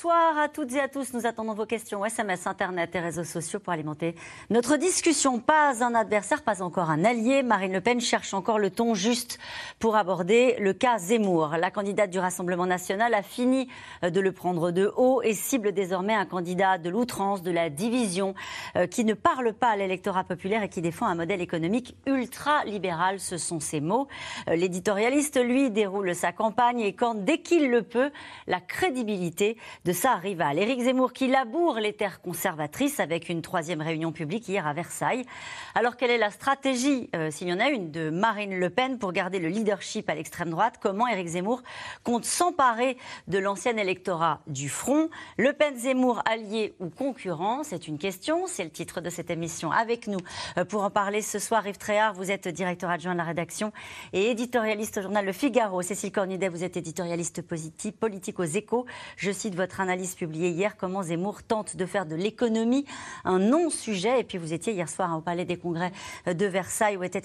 Bonsoir à toutes et à tous. Nous attendons vos questions SMS, Internet et réseaux sociaux pour alimenter notre discussion. Pas un adversaire, pas encore un allié. Marine Le Pen cherche encore le ton juste pour aborder le cas Zemmour. La candidate du Rassemblement national a fini de le prendre de haut et cible désormais un candidat de l'outrance, de la division, euh, qui ne parle pas à l'électorat populaire et qui défend un modèle économique ultra-libéral. Ce sont ses mots. Euh, l'éditorialiste, lui, déroule sa campagne et quand, dès qu'il le peut, la crédibilité de sa rivale. Éric Zemmour qui laboure les terres conservatrices avec une troisième réunion publique hier à Versailles. Alors quelle est la stratégie, euh, s'il y en a une, de Marine Le Pen pour garder le leadership à l'extrême droite? Comment Éric Zemmour compte s'emparer de l'ancien électorat du Front? Le Pen-Zemmour allié ou concurrent? C'est une question, c'est le titre de cette émission. Avec nous euh, pour en parler ce soir, Yves Tréhard, vous êtes directeur adjoint de la rédaction et éditorialiste au journal Le Figaro. Cécile Cornudet, vous êtes éditorialiste politique aux échos. Je cite votre analyse publiée hier, comment Zemmour tente de faire de l'économie un non-sujet. Et puis vous étiez hier soir au Palais des Congrès de Versailles où était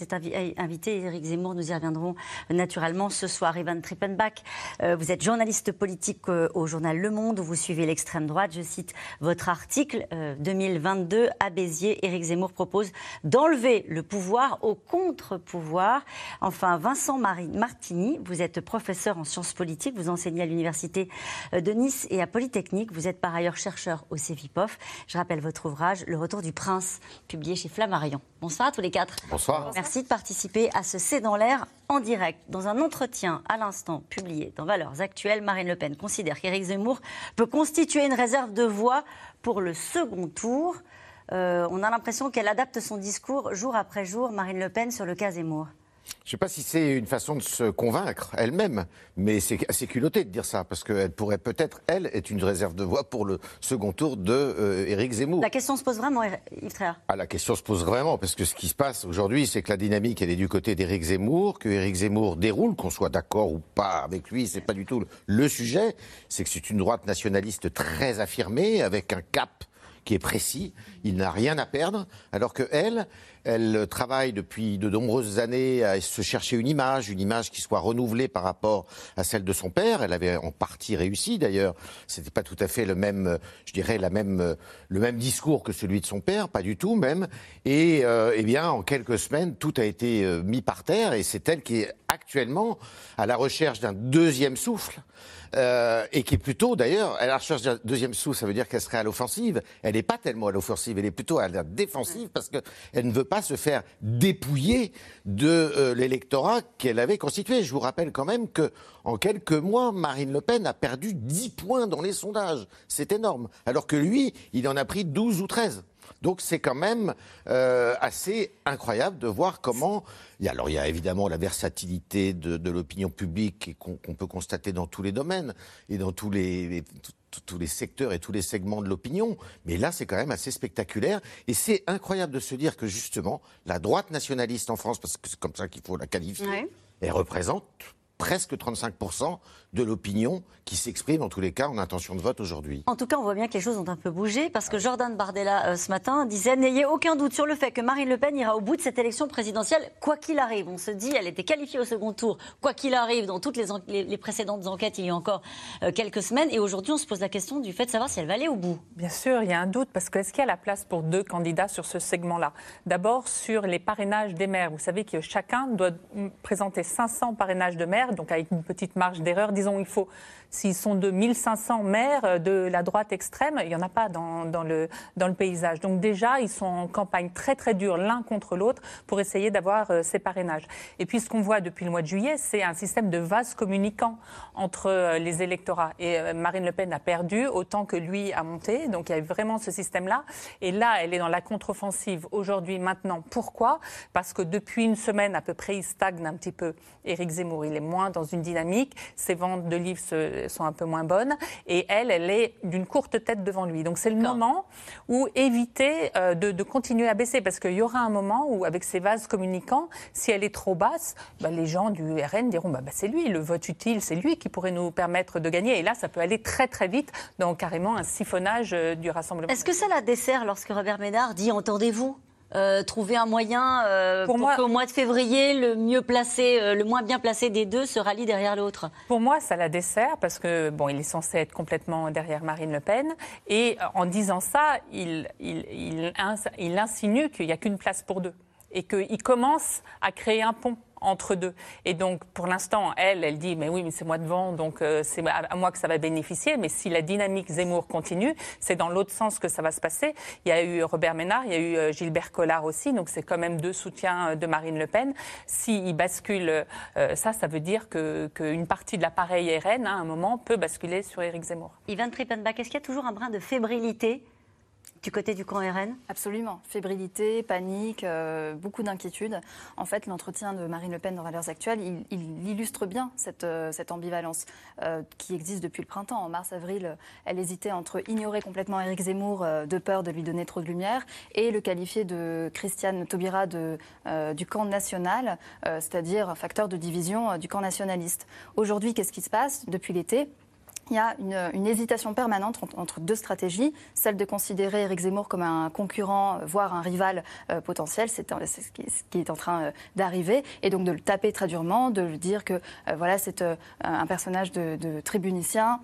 invité Éric Zemmour. Nous y reviendrons naturellement ce soir. Ivan Trippenbach, euh, vous êtes journaliste politique euh, au journal Le Monde où vous suivez l'extrême droite. Je cite votre article 2022 euh, à Béziers. Éric Zemmour propose d'enlever le pouvoir au contre-pouvoir. Enfin, Vincent Martini, vous êtes professeur en sciences politiques. Vous enseignez à l'université de Nice et à Polytechnique. Vous êtes par ailleurs chercheur au CEVIPOF. Je rappelle votre ouvrage Le Retour du Prince, publié chez Flammarion. Bonsoir à tous les quatre. Bonsoir. Merci de participer à ce C'est dans l'air en direct. Dans un entretien à l'instant publié dans Valeurs Actuelles, Marine Le Pen considère qu'Éric Zemmour peut constituer une réserve de voix pour le second tour. Euh, on a l'impression qu'elle adapte son discours jour après jour, Marine Le Pen, sur le cas Zemmour. Je ne sais pas si c'est une façon de se convaincre elle-même, mais c'est assez culotté de dire ça, parce qu'elle pourrait peut-être, elle, être une réserve de voix pour le second tour de euh, Éric Zemmour. La question se pose vraiment, Yves Tréard ah, La question se pose vraiment, parce que ce qui se passe aujourd'hui, c'est que la dynamique, elle est du côté d'Éric Zemmour, que Éric Zemmour déroule, qu'on soit d'accord ou pas avec lui, c'est pas du tout le sujet. C'est que c'est une droite nationaliste très affirmée, avec un cap qui est précis. Il n'a rien à perdre, alors que elle, elle travaille depuis de nombreuses années à se chercher une image, une image qui soit renouvelée par rapport à celle de son père. Elle avait en partie réussi d'ailleurs. C'était pas tout à fait le même, je dirais, la même, le même discours que celui de son père, pas du tout même. Et euh, eh bien, en quelques semaines, tout a été euh, mis par terre et c'est elle qui est actuellement à la recherche d'un deuxième souffle. Euh, et qui est plutôt, d'ailleurs, la recherche d'un deuxième souffle, ça veut dire qu'elle serait à l'offensive. Elle n'est pas tellement à l'offensive, elle est plutôt à la défensive parce qu'elle ne veut pas se faire dépouiller de euh, l'électorat qu'elle avait constitué. Je vous rappelle quand même que en quelques mois, Marine Le Pen a perdu 10 points dans les sondages. C'est énorme. Alors que lui, il en a pris 12 ou 13. Donc c'est quand même euh, assez incroyable de voir comment. alors il y a évidemment la versatilité de, l'opinion publique qu'on peut constater dans tous les domaines et dans tous les, tous les secteurs et tous les segments de l'opinion. Mais là, c'est quand même assez spectaculaire. Et c'est incroyable de se dire que justement, la droite nationaliste en France, parce que c'est comme ça qu'il faut la qualifier, elle représente presque 35% de l'opinion qui s'exprime en tous les cas en intention de vote aujourd'hui. En tout cas, on voit bien que les choses ont un peu bougé parce que Jordan Bardella euh, ce matin disait n'ayez aucun doute sur le fait que Marine Le Pen ira au bout de cette élection présidentielle quoi qu'il arrive. On se dit elle était qualifiée au second tour quoi qu'il arrive dans toutes les, les, précédentes enquêtes il y a encore euh, quelques semaines et aujourd'hui on se pose la question du fait de savoir si elle va aller au bout. Bien sûr, il y a un doute parce que est-ce qu'il y a la place pour deux candidats sur ce segment-là? D'abord sur les parrainages des maires. Vous savez que chacun doit présenter 500 parrainages de maires donc avec une petite marge d'erreur. Disons, il faut S'ils sont de 1500 maires euh, de la droite extrême, il n'y en a pas dans, le, paysage. Donc déjà, ils sont en campagne très très dure l'un contre l'autre pour essayer d'avoir euh, ces parrainages. Et puis ce qu'on voit depuis le mois de juillet, c'est un système de vase communicant entre euh, les électorats. Et Marine Le Pen a perdu autant que lui a monté. Donc il y a vraiment ce système-là. Et là, elle est dans la contre-offensive aujourd'hui, maintenant. Pourquoi? Parce que depuis une semaine à peu près, il stagne un petit peu. Éric Zemmour, il est moins moins dans une dynamique. Ses ventes de livres sont un peu moins bonnes. Et elle, elle est d'une courte tête devant lui. Donc c'est le moment où éviter euh, de, continuer à baisser. Parce qu'il y aura un moment où, avec ses vases communicants, si elle est trop basse, bah, les gens du RN diront bah, bah, c'est lui, le vote utile, c'est lui qui pourrait nous permettre de gagner. Et là, ça peut aller très très vite dans carrément un siphonnage euh, du Rassemblement. Est-ce que ça la dessert lorsque Robert Ménard dit entendez-vous euh, trouver un moyen euh, pour, qu'au mois de février, le mieux placé, euh, le moins bien placé des deux se rallie derrière l'autre. Pour moi, ça la dessert parce que bon, il est censé être complètement derrière Marine Le Pen. Et en disant ça, il, il, il, il insinue qu'il n'y a qu'une place pour deux et qu'il commence à créer un pont entre deux. Et donc, pour l'instant, elle, elle dit, mais oui, mais c'est moi devant, donc euh, c'est à moi que ça va bénéficier. Mais si la dynamique Zemmour continue, c'est dans l'autre sens que ça va se passer. Il y a eu Robert Ménard, il y a eu euh, Gilbert Collard aussi, donc c'est quand même deux soutiens euh, de Marine Le Pen. S'il bascule ça, ça veut dire qu'une partie de l'appareil RN, à un moment, peut basculer sur Éric Zemmour. Yvan Trippenbach, est-ce qu'il y a toujours un brin de fébrilité du côté du camp RN Absolument. Fébrilité, panique, euh, beaucoup d'inquiétude. En fait, l'entretien de Marine Le Pen dans Valeurs Actuelles, il, illustre bien cette, euh, ambivalence euh, qui existe depuis le printemps. En mars-avril, elle hésitait entre ignorer complètement Éric Zemmour de peur de lui donner trop de lumière et le qualifier de Christiane Taubira du camp national, c'est-à-dire facteur de division du camp nationaliste. Aujourd'hui, qu'est-ce qui se passe? Depuis l'été il y a une, hésitation permanente entre, deux stratégies, celle de considérer Eric Zemmour comme un concurrent, voire un rival euh, potentiel, c'est ce, qui est en train euh, d'arriver, et donc de le taper très durement, de lui dire que euh, voilà c'est un personnage de tribunicien,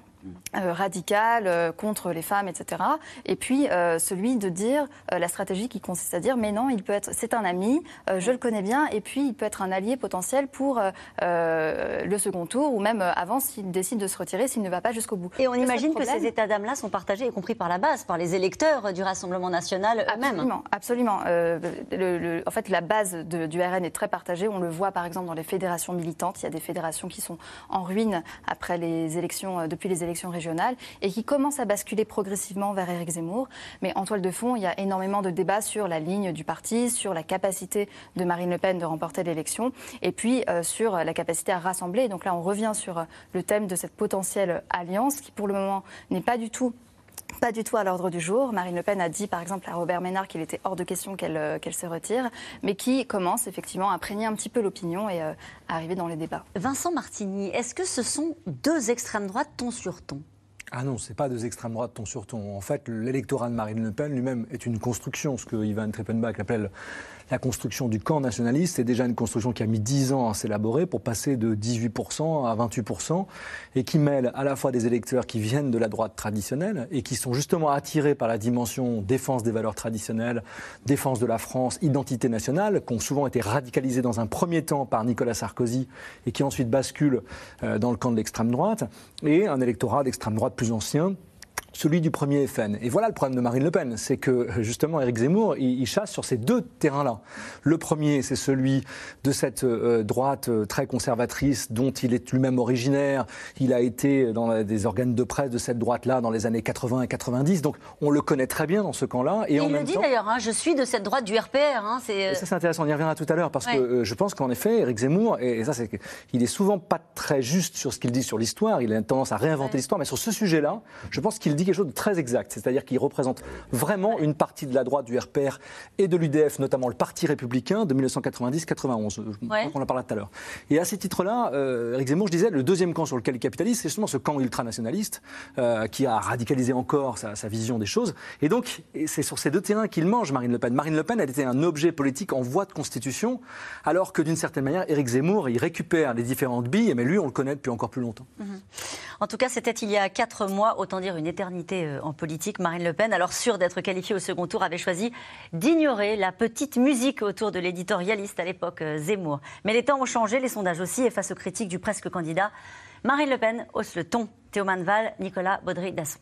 euh, radical euh, contre les femmes, etc. Et puis euh, celui de dire la stratégie qui consiste à dire mais non, il peut être, c'est un ami, je le connais bien, et puis il peut être un allié potentiel pour le second tour ou même avant s'il décide de se retirer, s'il ne va pas jusqu'au bout. Et on imagine que ces états d'âme-là sont partagés, y compris par la base, par les électeurs du Rassemblement national eux-mêmes. Absolument, absolument. Le, en fait, la base du RN est très partagée. On le voit par exemple dans les fédérations militantes. Il y a des fédérations qui sont en ruine après les élections, depuis les élections régionale et qui commence à basculer progressivement vers Éric Zemmour. Mais en toile de fond, il y a énormément de débats sur la ligne du parti, sur la capacité de Marine Le Pen de remporter l'élection et puis euh, sur la capacité à rassembler. Donc là, on revient sur euh, le thème de cette potentielle alliance qui, pour le moment, n'est pas du tout pas du tout à l'ordre du jour. Marine Le Pen a dit, par exemple, à Robert Ménard qu'il était hors de question qu'elle euh, se retire, mais qui commence effectivement à imprégner un petit peu l'opinion et euh, à arriver dans les débats. Vincent Martini, est-ce que ce sont deux extrêmes droites ton sur ton? Ah non, c'est pas deux extrêmes droites ton sur ton. En fait, l'électorat de Marine Le Pen lui-même est une construction, ce que Ivan Treppenbach appelle la construction du camp nationaliste. C'est déjà une construction qui a mis 10 ans à s'élaborer pour passer de 18% à 28% et qui mêle à la fois des électeurs qui viennent de la droite traditionnelle et qui sont justement attirés par la dimension défense des valeurs traditionnelles, défense de la France, identité nationale, qui ont souvent été radicalisés dans un premier temps par Nicolas Sarkozy et qui ensuite basculent euh, dans le camp de l'extrême droite, et un électorat d'extrême droite plus ancien celui du premier FN. Et voilà le problème de Marine Le Pen, c'est que justement Éric Zemmour, il, chasse sur ces deux terrains-là. Le premier, c'est celui de cette euh, droite euh, très conservatrice dont il est lui-même originaire. Il a été dans des organes de presse de cette droite-là dans les années 80 et 90, donc on le connaît très bien dans ce camp-là. Et, il le dit d'ailleurs, hein, je suis de cette droite du RPR. Hein, euh, ça c'est intéressant, on y reviendra tout à l'heure, parce que je pense qu'en effet, Éric Zemmour, et, ça c'est il est souvent pas très juste sur ce qu'il dit sur l'histoire, il a tendance à réinventer l'histoire, mais sur ce sujet-là, je pense qu'il dit quelque chose de très exact, c'est-à-dire qu'il représente vraiment une partie de la droite du RPR et de l'UDF, notamment le Parti républicain de 1990-91. On en parlé tout à l'heure. Et à ces titres-là, euh, Eric Zemmour, je disais, le deuxième camp sur lequel il capitalise, c'est justement ce camp ultranationaliste euh, qui a radicalisé encore sa, vision des choses. Et donc, c'est sur ces deux terrains qu'il mange Marine Le Pen. Marine Le Pen a été un objet politique en voie de constitution, alors que d'une certaine manière, Éric Zemmour, il récupère les différentes billes, mais lui, on le connaît depuis encore plus longtemps. Mhm. En tout cas, c'était il y a quatre mois, autant dire une éternité euh, en politique. Marine Le Pen, alors sûre d'être qualifiée au second tour, avait choisi d'ignorer la petite musique autour de l'éditorialiste à l'époque, euh, Zemmour. Mais les temps ont changé, les sondages aussi, et face aux critiques du presque candidat, Marine Le Pen hausse le ton. Théo Manval, Nicolas Baudry-Dasson.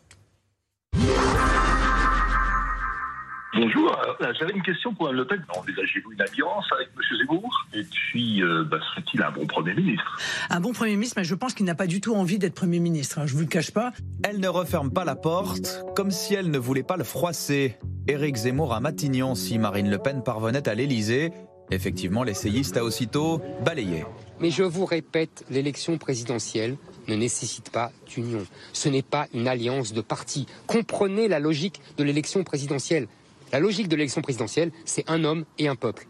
Bonjour, euh, j'avais une question pour Mme Le Pen. Envisagez-vous une alliance avec M. Zemmour? Et puis, euh, bah, serait-il un bon Premier ministre? Un bon Premier ministre, mais je pense qu'il n'a pas du tout envie d'être Premier ministre, hein, je ne vous le cache pas. Elle ne referme pas la porte, comme si elle ne voulait pas le froisser. Éric Zemmour à Matignon si Marine Le Pen parvenait à l'Élysée. Effectivement, l'essayiste a aussitôt balayé. Mais je vous répète, l'élection présidentielle ne nécessite pas d'union. Ce n'est pas une alliance de partis. Comprenez la logique de l'élection présidentielle. La logique de l'élection présidentielle, c'est un homme et un peuple.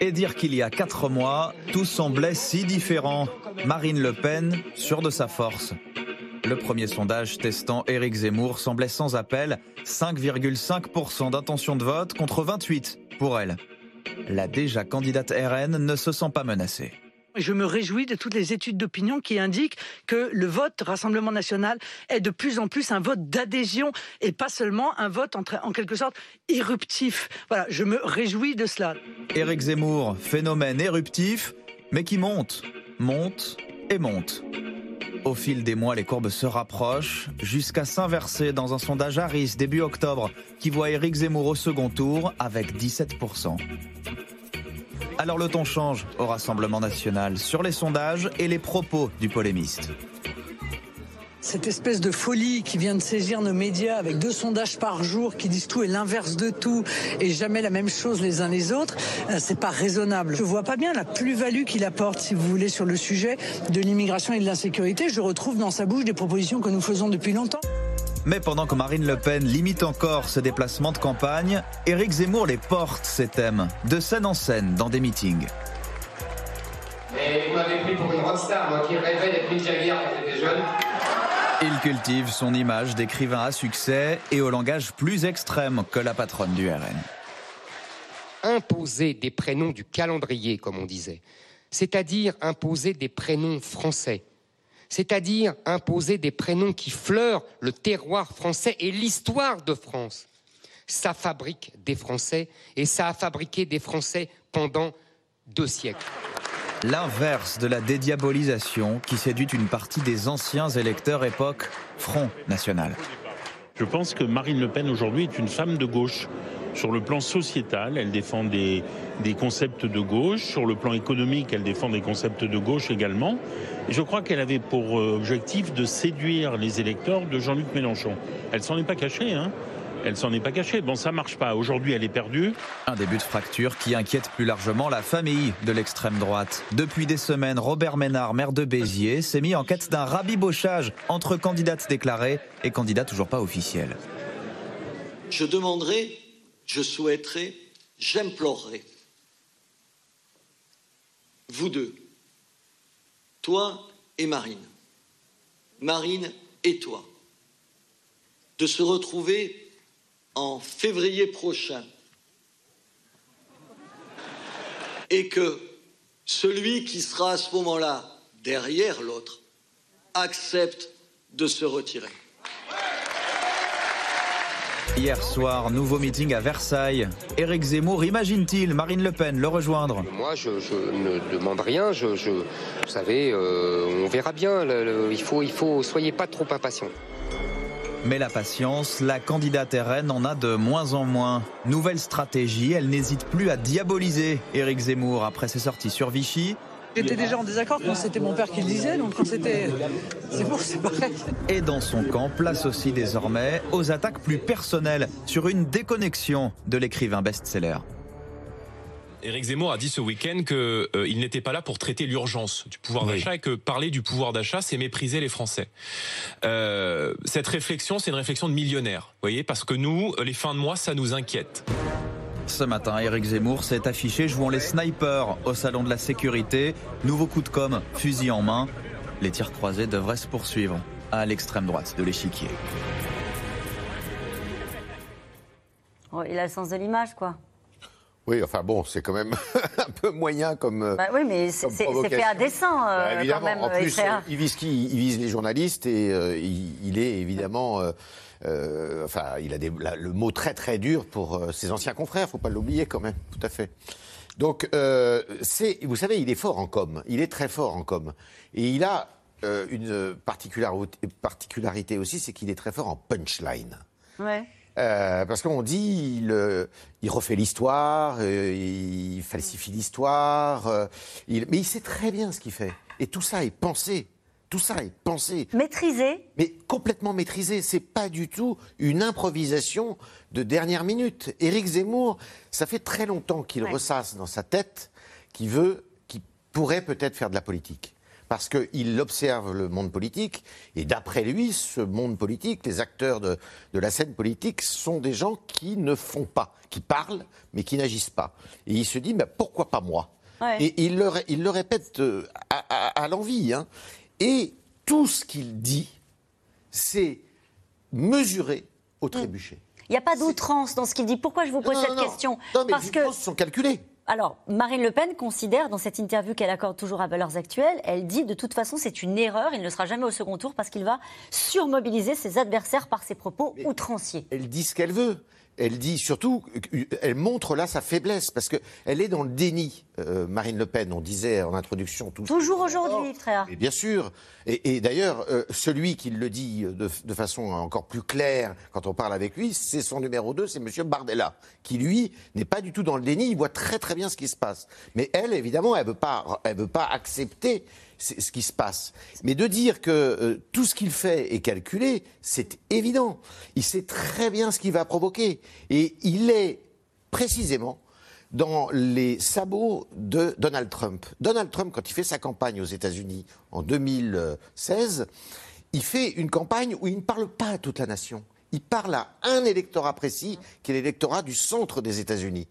Et dire qu'il y a quatre mois, tout semblait si différent. Marine Le Pen, sûre de sa force. Le premier sondage testant Éric Zemmour semblait sans appel, 5,5% d'intention de vote contre 28 pour elle. La déjà candidate RN ne se sent pas menacée. Je me réjouis de toutes les études d'opinion qui indiquent que le vote Rassemblement national est de plus en plus un vote d'adhésion et pas seulement un vote en, quelque sorte éruptif. Voilà, je me réjouis de cela. Éric Zemmour, phénomène éruptif, mais qui monte, monte et monte. Au fil des mois, les courbes se rapprochent jusqu'à s'inverser dans un sondage Harris début octobre qui voit Éric Zemmour au second tour avec 17%. Alors le ton change au Rassemblement national sur les sondages et les propos du polémiste. Cette espèce de folie qui vient de saisir nos médias avec deux sondages par jour qui disent tout et l'inverse de tout et jamais la même chose les uns les autres, euh, c'est pas raisonnable. Je vois pas bien la plus-value qu'il apporte, si vous voulez, sur le sujet de l'immigration et de l'insécurité. Je retrouve dans sa bouche des propositions que nous faisons depuis longtemps. Mais pendant que Marine Le Pen limite encore ses déplacements de campagne, Éric Zemmour les porte, ces thèmes, de scène en scène, dans des meetings. Mais vous m'avez pris pour une rockstar, moi qui rêvais d'être Mick Jagger quand j'étais jeune. Il cultive son image d'écrivain à succès et au langage plus extrême que la patronne du RN. Imposer des prénoms du calendrier, comme on disait, c'est-à-dire imposer des prénoms français c'est-à-dire imposer des prénoms qui fleurent le terroir français et l'histoire de France. Ça fabrique des Français et ça a fabriqué des Français pendant deux siècles. L'inverse de la dédiabolisation qui séduit une partie des anciens électeurs époque Front National. Je pense que Marine Le Pen aujourd'hui est une femme de gauche. Sur le plan sociétal, elle défend des, des, concepts de gauche. Sur le plan économique, elle défend des concepts de gauche également. Et je crois qu'elle avait pour euh, objectif de séduire les électeurs de Jean-Luc Mélenchon. Elle s'en est pas cachée, hein elle s'en est pas cachée. Bon, ça marche pas. Aujourd'hui, elle est perdue. Un début de fracture qui inquiète plus largement la famille de l'extrême droite. Depuis des semaines, Robert Ménard, maire de Béziers, s'est mis en quête d'un rabibochage entre candidates déclarées et candidats toujours pas officiels. Je demanderai je souhaiterais, j'implorerais, vous deux, toi et Marine, Marine et toi, de se retrouver en février prochain. Et que celui qui sera à ce moment-là derrière l'autre accepte de se retirer. Hier soir, nouveau meeting à Versailles. Éric Zemmour imagine-t-il Marine Le Pen le rejoindre Moi, je, ne demande rien. Je, vous savez, euh, on verra bien. il faut, il faut, soyez pas trop impatient. Mais la patience, la candidate RN en a de moins en moins. Nouvelle stratégie, elle n'hésite plus à diaboliser Éric Zemmour après ses sorties sur Vichy J'étais déjà en désaccord quand c'était mon père qui le disait, donc quand c'était. C'est pour, c'est pareil. Et dans son camp, place aussi désormais aux attaques plus personnelles sur une déconnexion de l'écrivain best-seller. Éric Zemmour a dit ce week-end qu'il euh, n'était pas là pour traiter l'urgence du pouvoir d'achat et que parler du pouvoir d'achat, c'est mépriser les Français. Euh, cette réflexion, c'est une réflexion de millionnaire, vous voyez, parce que nous, les fins de mois, ça nous inquiète. Ce matin, Éric Zemmour s'est affiché jouant les snipers au salon de la sécurité. Nouveau coup de com, fusil en main. Les tirs croisés devraient se poursuivre à l'extrême droite de l'échiquier. Oh, il a le sens de l'image, quoi. Oui, enfin bon, c'est quand même un peu moyen comme. Euh, bah oui, mais c'est fait à dessein. Euh, bah, évidemment, quand même, en plus, il vise qui Il vise les journalistes et euh, il, est évidemment. Euh, enfin, il a le mot très très dur pour euh, ses anciens confrères, faut pas l'oublier quand même, tout à fait. Donc, euh, c'est, vous savez, il est fort en com, il est très fort en com, et il a une particularité aussi, c'est qu'il est très fort en punchline. Ouais. parce qu'on dit, il, il refait l'histoire, il falsifie l'histoire, mais il sait très bien ce qu'il fait. Et tout ça est pensé. Tout ça est pensé. Maîtrisé Mais complètement maîtrisé. C'est pas du tout une improvisation de dernière minute. Éric Zemmour, ça fait très longtemps qu'il ressasse dans sa tête qu'il veut, pourrait peut-être faire de la politique. Parce qu'il observe le monde politique, et d'après lui, ce monde politique, les acteurs de, de, la scène politique sont des gens qui ne font pas, qui parlent, mais qui n'agissent pas. Et il se dit, mais pourquoi pas moi? Ouais. Et il le, ré- il le répète euh, à, à- à l'envie. hein. Et tout ce qu'il dit, c'est mesuré au trébuchet. Il n'y a pas d'outrance dans ce qu'il dit. Pourquoi je vous pose Non, cette non, question? Non, mais Parce les que sont calculées. Alors, Marine Le Pen considère, dans cette interview qu'elle accorde toujours à Valeurs Actuelles, elle dit de toute façon c'est une erreur, il ne sera jamais au second tour parce qu'il va surmobiliser ses adversaires par ses propos outranciers. Elle dit ce qu'elle veut. Elle dit surtout, elle montre là sa faiblesse parce que elle est dans le déni. Euh, Marine Le Pen, on disait en introduction tout. Toujours aujourd'hui, frère. Et bien sûr. Et, et d'ailleurs, euh, celui qui le dit de, de façon encore plus claire quand on parle avec lui, c'est son numéro 2, c'est Monsieur Bardella, qui lui n'est pas du tout dans le déni. Il voit très très bien ce qui se passe. Mais elle, évidemment, elle veut pas, elle veut pas accepter ce ce qui se passe. Mais de dire que euh, tout ce qu'il fait est calculé, c'est évident. Il sait très bien ce qu'il va provoquer. Et il est précisément dans les sabots de Donald Trump. Donald Trump, quand il fait sa campagne aux États-Unis en 2016, il fait une campagne où il ne parle pas à toute la nation. Il parle à un électorat précis, qui est l'électorat du centre des États-Unis.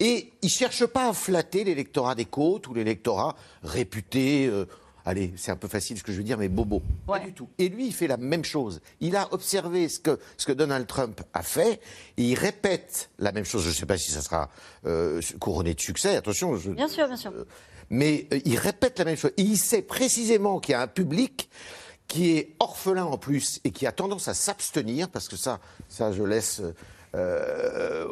Et il cherche pas à flatter l'électorat des côtes ou l'électorat réputé. euh, allez, c'est un peu facile ce que je veux dire, mais bobo. Pas du tout. Et lui, il fait la même chose. Il a observé ce que, ce que Donald Trump a fait et il répète la même chose. Je ne sais pas si ça sera euh, couronné de succès. Attention, je, Bien sûr, bien sûr. mais euh, il répète la même chose. Et il sait précisément qu'il y a un public qui est orphelin en plus et qui a tendance à s'abstenir, parce que ça, ça je laisse euh,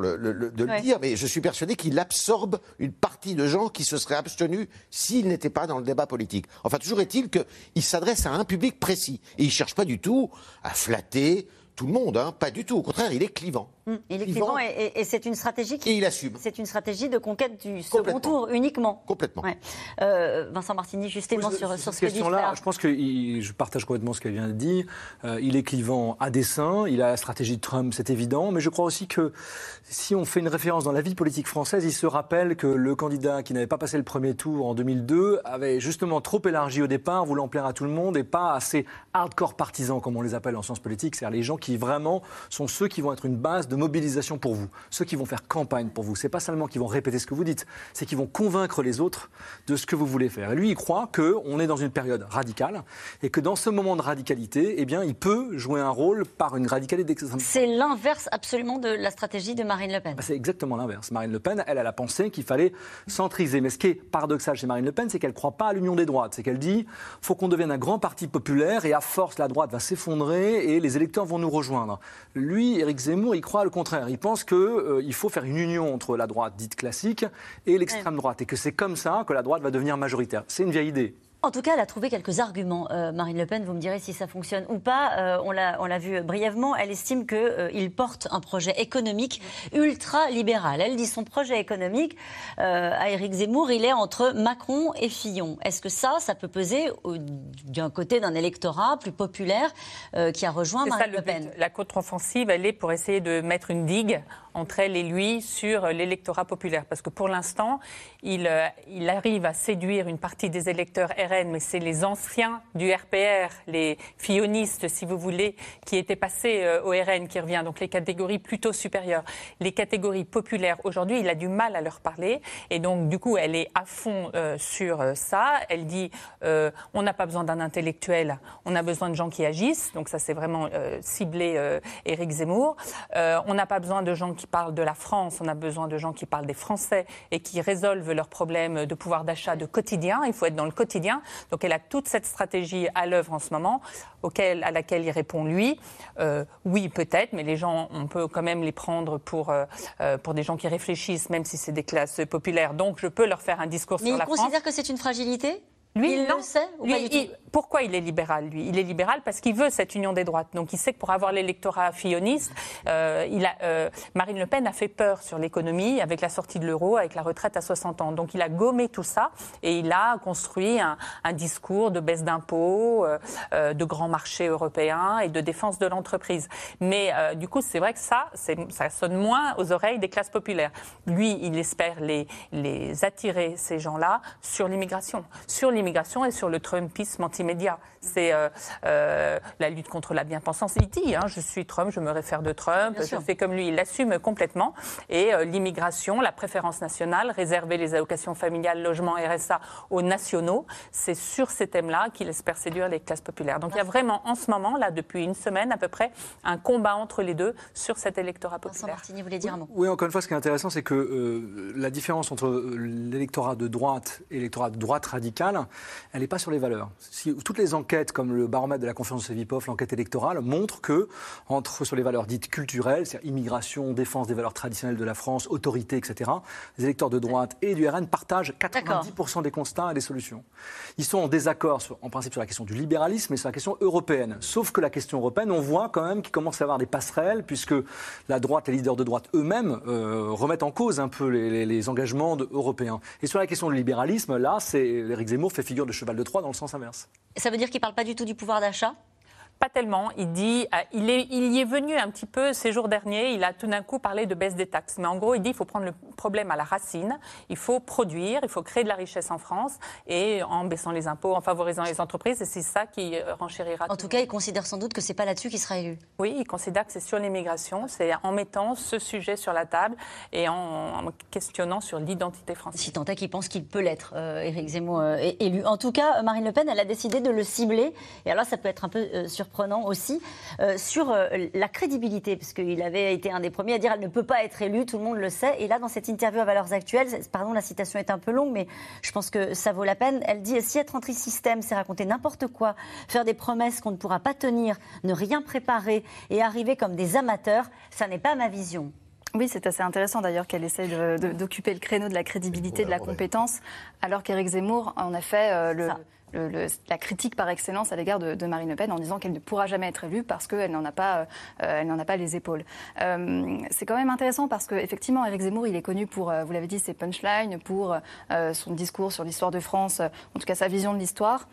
le, le- le- de Ouais. le dire, mais je suis persuadé qu'il absorbe une partie de gens qui se seraient abstenus s'ils n'étaient pas dans le débat politique. Enfin, toujours est-il qu'il s'adresse à un public précis. Et il ne cherche pas du tout à flatter tout le monde, hein, pas du tout. Au contraire, il est clivant. Hum, Il est Clivant. clivant et, et- et c'est une stratégie qui. Et il assume. C'est une stratégie de conquête du second tour uniquement. Complètement. Ouais. Euh, Vincent Martini, justement, Oui, sur, sur ce que dit question-là, Flair. je pense que il- je partage complètement ce qu'elle vient de dire. Euh, il est clivant à dessein, il a la stratégie de Trump, c'est évident, mais je crois aussi que si on fait une référence dans la vie politique française, il se rappelle que le candidat qui n'avait pas passé le premier tour en 2002 avait justement trop élargi au départ, voulant plaire à tout le monde et pas assez hardcore partisans, comme on les appelle en sciences politiques, c'est-à-dire les gens qui vraiment sont ceux qui vont être une base de mobilisation pour vous, ceux qui vont faire campagne pour vous. C'est pas seulement qui vont répéter ce que vous dites, c'est qui vont convaincre les autres de ce que vous voulez faire. Et lui, il croit qu'on est dans une période radicale et que dans ce moment de radicalité, eh bien, il peut jouer un rôle par une radicalité d'extrême C'est l'inverse absolument de la stratégie de Marine Le Pen. bah, C'est exactement l'inverse. Marine Le Pen, elle, elle a pensé qu'il fallait centriser. Mais ce qui est paradoxal chez Marine Le Pen, c'est qu'elle ne croit pas à l'union des droites. C'est qu'elle dit faut qu'on devienne un grand parti populaire et à force, la droite va s'effondrer et les électeurs vont nous rejoindre. Lui, Éric Zemmour, il croit le contraire. Il pense qu'il faut faire une union entre la droite dite classique et l'extrême droite et que c'est comme ça que la droite va devenir majoritaire. C'est une vieille idée. En tout cas, elle a trouvé quelques arguments, euh, Marine Le Pen. Vous me direz si ça fonctionne ou pas. Euh, on l'a vu brièvement. Elle estime qu'il porte un projet économique ultra-libéral. Elle dit son projet économique euh, à Éric Zemmour, il est entre Macron et Fillon. Est-ce que ça, ça peut peser d'un côté d'un électorat plus populaire euh, qui a rejoint ça Marine le Le Pen? La contre-offensive, elle est pour essayer de mettre une digue entre elle et lui sur l'électorat populaire. Parce que pour l'instant, il, euh, arrive à séduire une partie des électeurs RN, mais c'est les anciens du RPR, les fillonistes, si vous voulez, qui étaient passés euh, au RN qui revient, donc les catégories plutôt supérieures. Les catégories populaires, aujourd'hui, il a du mal à leur parler. Et donc, du coup, elle est à fond euh, sur ça. Elle dit, on n'a pas besoin d'un intellectuel, on a besoin de gens qui agissent. Donc ça, c'est vraiment euh, ciblé Éric Zemmour. On n'a pas besoin de gens qui parlent de la France, on a besoin de gens qui parlent des Français et qui résolvent leurs problèmes de pouvoir d'achat de quotidien. Il faut être dans le quotidien. Donc elle a toute cette stratégie à l'œuvre en ce moment, auquel, à laquelle il répond lui. Euh, oui, peut-être, mais les gens, on peut quand même les prendre pour, euh, euh, pour des gens qui réfléchissent, même si c'est des classes populaires. Donc je peux leur faire un discours Mais sur il la France. considère que c'est une fragilité? Lui, il non. le sait ou Lui, pas du il- tout pourquoi il est libéral, lui? Il est libéral parce qu'il veut cette union des droites. Donc il sait que pour avoir l'électorat filloniste, euh, il a, euh, Marine Le Pen a fait peur sur l'économie avec la sortie de l'euro, avec la retraite à 60 ans. Donc il a gommé tout ça et il a construit un, un discours de baisse d'impôts, euh, de grands marchés européens et de défense de l'entreprise. Mais du coup, c'est vrai que ça, ça sonne moins aux oreilles des classes populaires. Lui, il espère les, les attirer, ces gens-là, sur l'immigration. Sur l'immigration et sur le Trumpisme anti-média. C'est euh, euh, la lutte contre la bien-pensance. Il dit, hein, je suis Trump, je me réfère de Trump, Bien je sûr. fais comme lui. Il l'assume complètement. Et euh, l'immigration, la préférence nationale, réserver les allocations familiales, logement, RSA aux nationaux, c'est sur ces thèmes-là qu'il espère séduire les classes populaires. Donc il y a vraiment en ce moment, là, depuis une semaine à peu près, un combat entre les deux sur cet électorat Vincent populaire. Martini voulait dire un mot. Oui, encore une fois, ce qui est intéressant, c'est que euh, la différence entre l'électorat de droite et l'électorat de droite radicale, elle n'est pas sur les valeurs. Si, toutes les enquêtes, comme le baromètre de la confiance de Cevipof, l'enquête électorale, montrent que, entre, sur les valeurs dites culturelles, c'est-à-dire immigration, défense des valeurs traditionnelles de la France, autorité, etc., les électeurs de droite et du RN partagent 90% des constats et des solutions. Ils sont en désaccord, sur- en principe, sur la question du libéralisme et sur la question européenne. Sauf que la question européenne, on voit quand même qu'il commence à y avoir des passerelles, puisque la droite, les leaders de droite eux-mêmes euh, remettent en cause un peu les, les- les engagements de- européens. Et sur la question du libéralisme, là, c'est Éric Zemmour fait figure de cheval de Troie dans le sens inverse. Ça veut dire qu'il ne parle pas du tout du pouvoir d'achat? Pas tellement. Il dit, euh, il, est, il y est venu un petit peu ces jours derniers. Il a tout d'un coup parlé de baisse des taxes. Mais en gros, il dit qu'il faut prendre le problème à la racine. Il faut produire, il faut créer de la richesse en France et en baissant les impôts, en favorisant les entreprises. Et c'est ça qui euh, renchérira. En tout cas, il considère sans doute que c'est pas là-dessus qu'il sera élu. Oui, il considère que c'est sur l'immigration. C'est en mettant ce sujet sur la table et en, en questionnant sur l'identité française. Si tant est qu'il pense qu'il peut l'être, euh, Éric Zemmour euh, est élu. En tout cas, Marine Le Pen, elle a décidé de le cibler. Et alors, ça peut être un peu euh, surprenant aussi euh, sur euh, la crédibilité, parce qu'il avait été un des premiers à dire elle ne peut pas être élue, tout le monde le sait. Et là, dans cette interview à Valeurs Actuelles, pardon, la citation est un peu longue, mais je pense que ça vaut la peine. Elle dit si être anti-système, c'est raconter n'importe quoi, faire des promesses qu'on ne pourra pas tenir, ne rien préparer et arriver comme des amateurs, ça n'est pas ma vision. Oui, c'est assez intéressant d'ailleurs qu'elle de- d'occuper le créneau de la crédibilité, de la compétence, alors qu'Éric Zemmour en a fait euh, le, la critique par excellence à l'égard de, Marine Le Pen en disant qu'elle ne pourra jamais être élue parce qu'elle n'en a pas, euh, elle n'en a pas les épaules. Euh, c'est quand même intéressant parce qu'effectivement, Éric Zemmour, il est connu pour, euh, vous l'avez dit, ses punchlines, pour son discours sur l'histoire de France, en tout cas sa vision de l'histoire.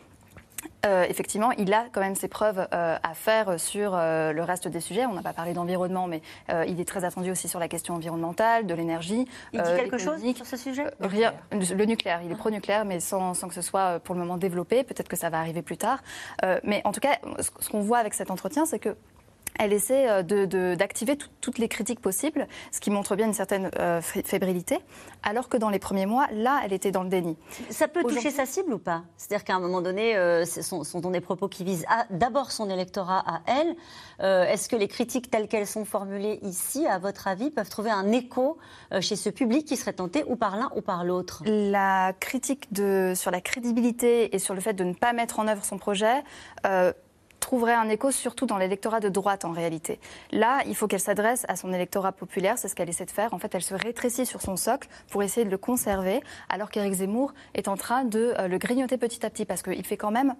Euh, effectivement, il a quand même ses preuves euh, à faire sur euh, le reste des sujets. On n'a pas parlé d'environnement, mais il est très attendu aussi sur la question environnementale, de l'énergie. Il dit quelque chose sur ce sujet? Rien, le nucléaire, il est pro-nucléaire, mais sans, sans que ce soit pour le moment développé. Peut-être que ça va arriver plus tard. Mais en tout cas, ce qu'on voit avec cet entretien, c'est que elle essaie euh, de- de- d'activer tout- toutes les critiques possibles, ce qui montre bien une certaine euh, fé- fébrilité, alors que dans les premiers mois, là, elle était dans le déni. Ça peut toucher sa cible ou pas? C'est-à-dire qu'à un moment donné, euh, ce sont, sont des propos qui visent d'abord son électorat à elle. Euh, Est-ce que les critiques telles qu'elles sont formulées ici, à votre avis, peuvent trouver un écho chez ce public qui serait tenté ou par l'un ou par l'autre? La critique de, sur la crédibilité et sur le fait de ne pas mettre en œuvre son projet trouverait un écho surtout dans l'électorat de droite en réalité. Là, il faut qu'elle s'adresse à son électorat populaire, c'est ce qu'elle essaie de faire. En fait, elle se rétrécit sur son socle pour essayer de le conserver, alors qu'Éric Zemmour est en train de euh, le grignoter petit à petit, parce qu'il fait quand même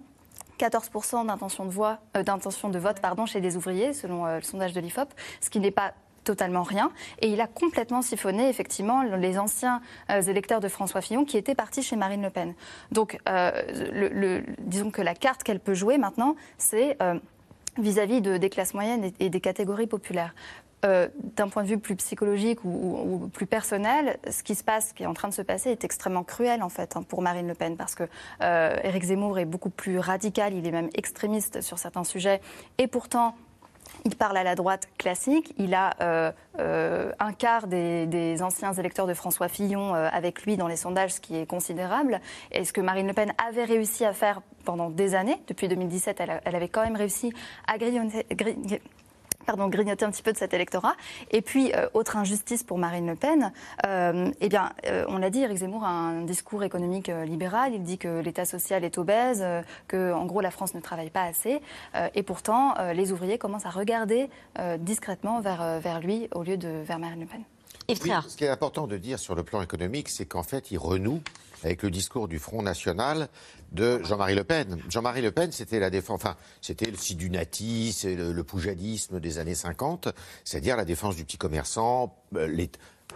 14% d'intention de, euh, d'intention de vote pardon, chez les ouvriers, selon euh, le sondage de l'IFOP, ce qui n'est pas totalement rien. Et il a complètement siphonné, effectivement, les anciens euh, électeurs de François Fillon qui étaient partis chez Marine Le Pen. Donc, euh, disons que la carte qu'elle peut jouer maintenant, c'est euh, vis-à-vis de- des classes moyennes et, des catégories populaires. D'un point de vue plus psychologique ou plus personnel, ce qui se passe, ce qui est en train de se passer, est extrêmement cruel en fait hein, pour Marine Le Pen parce que euh, Éric Zemmour est beaucoup plus radical, il est même extrémiste sur certains sujets, et pourtant il parle à la droite classique. Il a euh, euh, un quart des, anciens électeurs de François Fillon euh, avec lui dans les sondages, ce qui est considérable. Et ce que Marine Le Pen avait réussi à faire pendant des années, depuis 2017, elle, elle avait quand même réussi à grignoter, gri- pardon, grignoter un petit peu de cet électorat. Et puis, euh, autre injustice pour Marine Le Pen, euh, eh bien, euh, on l'a dit, Éric Zemmour a un discours économique euh, libéral. Il dit que l'État social est obèse, euh, que, en gros, la France ne travaille pas assez. Euh, et pourtant, euh, les ouvriers commencent à regarder euh, discrètement vers, vers lui au lieu de vers Marine Le Pen. Yves Oui, ce qui est important de dire sur le plan économique, c'est qu'en fait, il renoue avec le discours du Front National de Jean-Marie Le Pen. Jean-Marie Le Pen, c'était la défense, enfin, c'était le sidunati, c'est le, le poujadisme des années 50, c'est-à-dire la défense du petit commerçant, euh, les-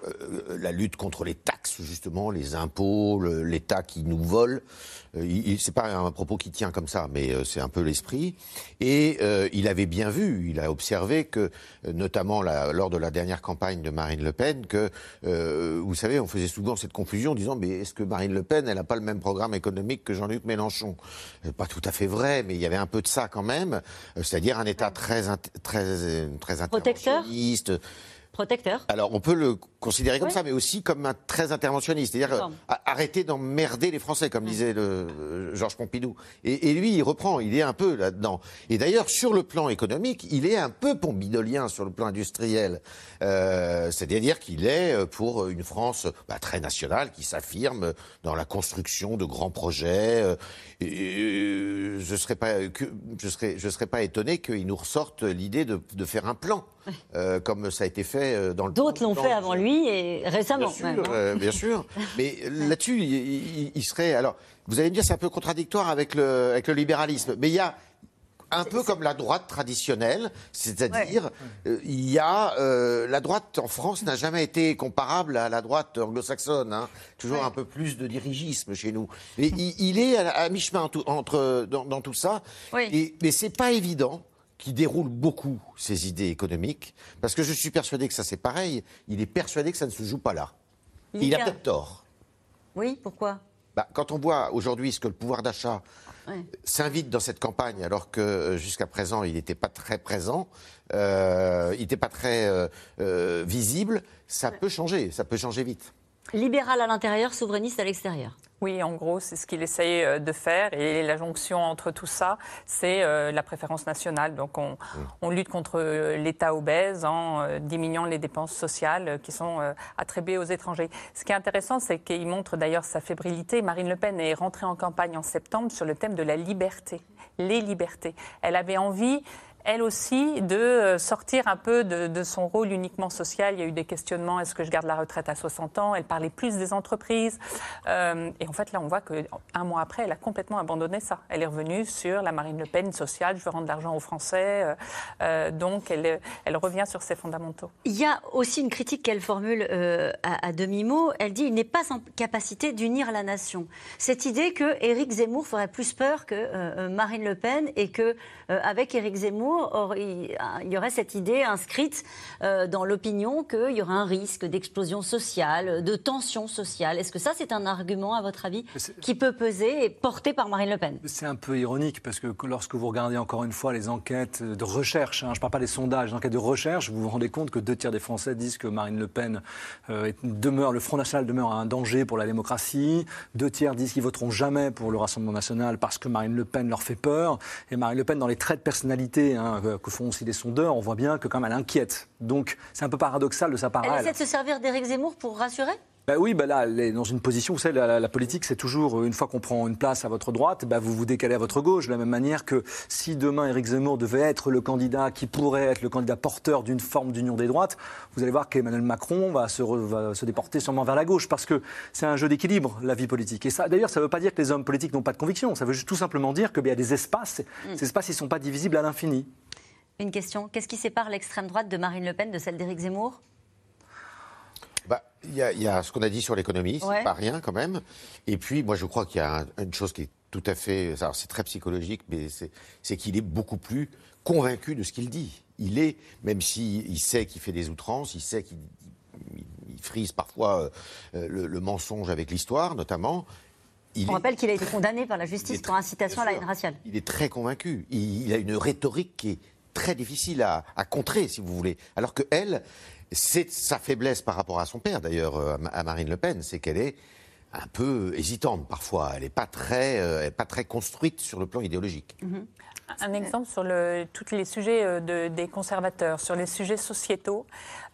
euh, la lutte contre les taxes, justement, les impôts, le- l'État qui nous vole. Euh, c'est pas un propos qui tient comme ça, mais euh, c'est un peu l'esprit. Et euh, il avait bien vu, il a observé que, euh, notamment la- lors de la dernière campagne de Marine Le Pen, que, vous savez, on faisait souvent cette confusion en disant, mais est-ce que Marine Le Pen, elle n'a pas le même programme économique que Jean-Luc Mélenchon? Pas tout à fait vrai, mais il y avait un peu de ça quand même, c'est-à-dire un État très, très, très Protecteur? Protecteur. Alors, on peut le considérer comme Ouais. ça, mais aussi comme un très interventionniste. C'est-à-dire, euh, arrêter d'emmerder les Français, comme disait le, euh, Georges Pompidou. Et, et lui, il reprend, il est un peu là-dedans. Et d'ailleurs, sur le plan économique, il est un peu pompidolien sur le plan industriel. Euh, C'est-à-dire qu'il est euh, pour une France bah, très nationale, qui s'affirme dans la construction de grands projets. euh, et, je serais pas, que, je serais, je serais pas étonné qu'il nous ressorte l'idée de, de faire un plan, euh, comme ça a été fait euh, dans le. D'autres l'ont fait avant lui et récemment. Bien sûr, même, hein. euh, bien sûr. Mais là-dessus, il, serait. Alors, vous allez me dire, c'est un peu contradictoire avec le, avec le libéralisme. Mais il y a un peu comme la droite traditionnelle, c'est-à-dire, euh, il y a euh, la droite en France n'a jamais été comparable à la droite anglo-saxonne. hein. Toujours un peu plus de dirigisme chez nous. Mais il, il est à, à mi-chemin en entre dans, dans tout ça. Et, mais c'est pas évident qu'il déroule beaucoup ses idées économiques, parce que je suis persuadé que ça c'est pareil. Il est persuadé que ça ne se joue pas là. Il Il a peut-être tort. Oui, pourquoi? Bah, quand on voit aujourd'hui ce que le pouvoir d'achat Ouais. s'invite dans cette campagne, alors que euh, jusqu'à présent il n'était pas très présent, euh, il n'était pas très euh, euh, visible, ça peut changer, ça peut changer vite. Libéral à l'intérieur, souverainiste à l'extérieur. Oui, en gros, c'est ce qu'il essaye euh, de faire. Et la jonction entre tout ça, c'est euh, la préférence nationale. Donc, on, on lutte contre euh, l'État obèse en euh, diminuant les dépenses sociales qui sont euh, attribuées aux étrangers. Ce qui est intéressant, c'est qu'il montre d'ailleurs sa fébrilité. Marine Le Pen est rentrée en campagne en septembre sur le thème de la liberté, les libertés. Elle avait envie elle aussi, de euh, sortir un peu de, son rôle uniquement social. Il y a eu des questionnements, est-ce que je garde la retraite à 60 ans? Elle parlait plus des entreprises. Euh, et en fait, là, on voit qu'un mois après, elle a complètement abandonné ça. Elle est revenue sur la Marine Le Pen sociale, je veux rendre de l'argent aux Français. Euh, donc, elle, revient sur ses fondamentaux. Il y a aussi une critique qu'elle formule à, à demi-mot. Elle dit il n'est pas en capacité d'unir la nation. Cette idée que Éric Zemmour ferait plus peur que Marine Le Pen et que avec Éric Zemmour, or, il, y aurait cette idée inscrite euh, dans l'opinion qu'il y aurait un risque d'explosion sociale, de tension sociale. Est-ce que ça, c'est un argument, à votre avis, qui peut peser et porté par Marine Le Pen? C'est un peu ironique parce que lorsque vous regardez encore une fois les enquêtes de recherche, hein, je ne parle pas des sondages, les enquêtes de recherche, vous vous rendez compte que deux tiers des Français disent que Marine Le Pen euh, demeure, le Front National demeure un danger pour la démocratie. Deux tiers disent qu'ils voteront jamais pour le Rassemblement National parce que Marine Le Pen leur fait peur. Et Marine Le Pen, dans les traits de personnalité hein, que- que font aussi des sondeurs, on voit bien que quand même elle inquiète. Donc c'est un peu paradoxal de sa part. Elle à essaie de se servir d'Éric Zemmour pour rassurer? Ben oui, ben là, elle est dans une position, vous savez, la, la- la politique, c'est toujours, euh, une fois qu'on prend une place à votre droite, ben vous vous décalez à votre gauche, de la même manière que si demain Éric Zemmour devait être le candidat qui pourrait être le candidat porteur d'une forme d'union des droites, vous allez voir qu'Emmanuel Macron va se, re- va se déporter sûrement vers la gauche, parce que c'est un jeu d'équilibre, la vie politique. Et ça, d'ailleurs, ça ne veut pas dire que les hommes politiques n'ont pas de conviction, ça veut juste tout simplement dire qu'il y a des espaces, Mm. ces espaces, ils ne sont pas divisibles à l'infini. Une question qu'est-ce qui sépare l'extrême droite de Marine Le Pen de celle d'Éric Zemmour? Il y, a- il y a ce qu'on a dit sur l'économie, c'est Ouais. pas rien quand même. Et puis, moi, je crois qu'il y a un- une chose qui est tout à fait. Alors, c'est très psychologique, mais c'est qu'il est beaucoup plus convaincu de ce qu'il dit. Il est, même s'il il sait qu'il fait des outrances, il sait qu'il il- il frise parfois euh, le, le mensonge avec l'histoire, notamment. Il On rappelle qu'il a été condamné par la justice pour incitation à la haine raciale. il est très convaincu. Il, il a une rhétorique qui est très difficile à, à contrer, si vous voulez. Alors que elle, c'est sa faiblesse par rapport à son père, d'ailleurs, euh, à Marine Le Pen, c'est qu'elle est un peu hésitante parfois. Elle n'est pas, très, euh, elle est pas très construite sur le plan idéologique. Un exemple sur le, tous les sujets euh, de, des conservateurs, sur les sujets sociétaux.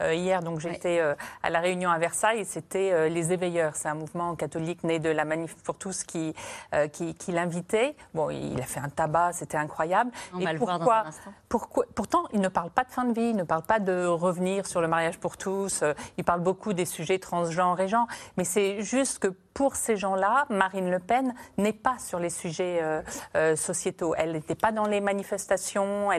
Euh, hier, donc j'étais euh, à la réunion à Versailles, c'était les éveilleurs. C'est un mouvement catholique né de la Manif pour tous qui, qui, qui l'invitait. Bon, il a fait un tabac, c'était incroyable. On va le voir dans un instant. Pourquoi, pourtant, il ne parle pas de fin de vie, il ne parle pas de revenir sur le mariage pour tous. il parle beaucoup des sujets transgenres et gens. Mais c'est juste que pour ces gens-là, Marine Le Pen n'est pas sur les sujets sociétaux. Elle n'était pas dans les manifestations.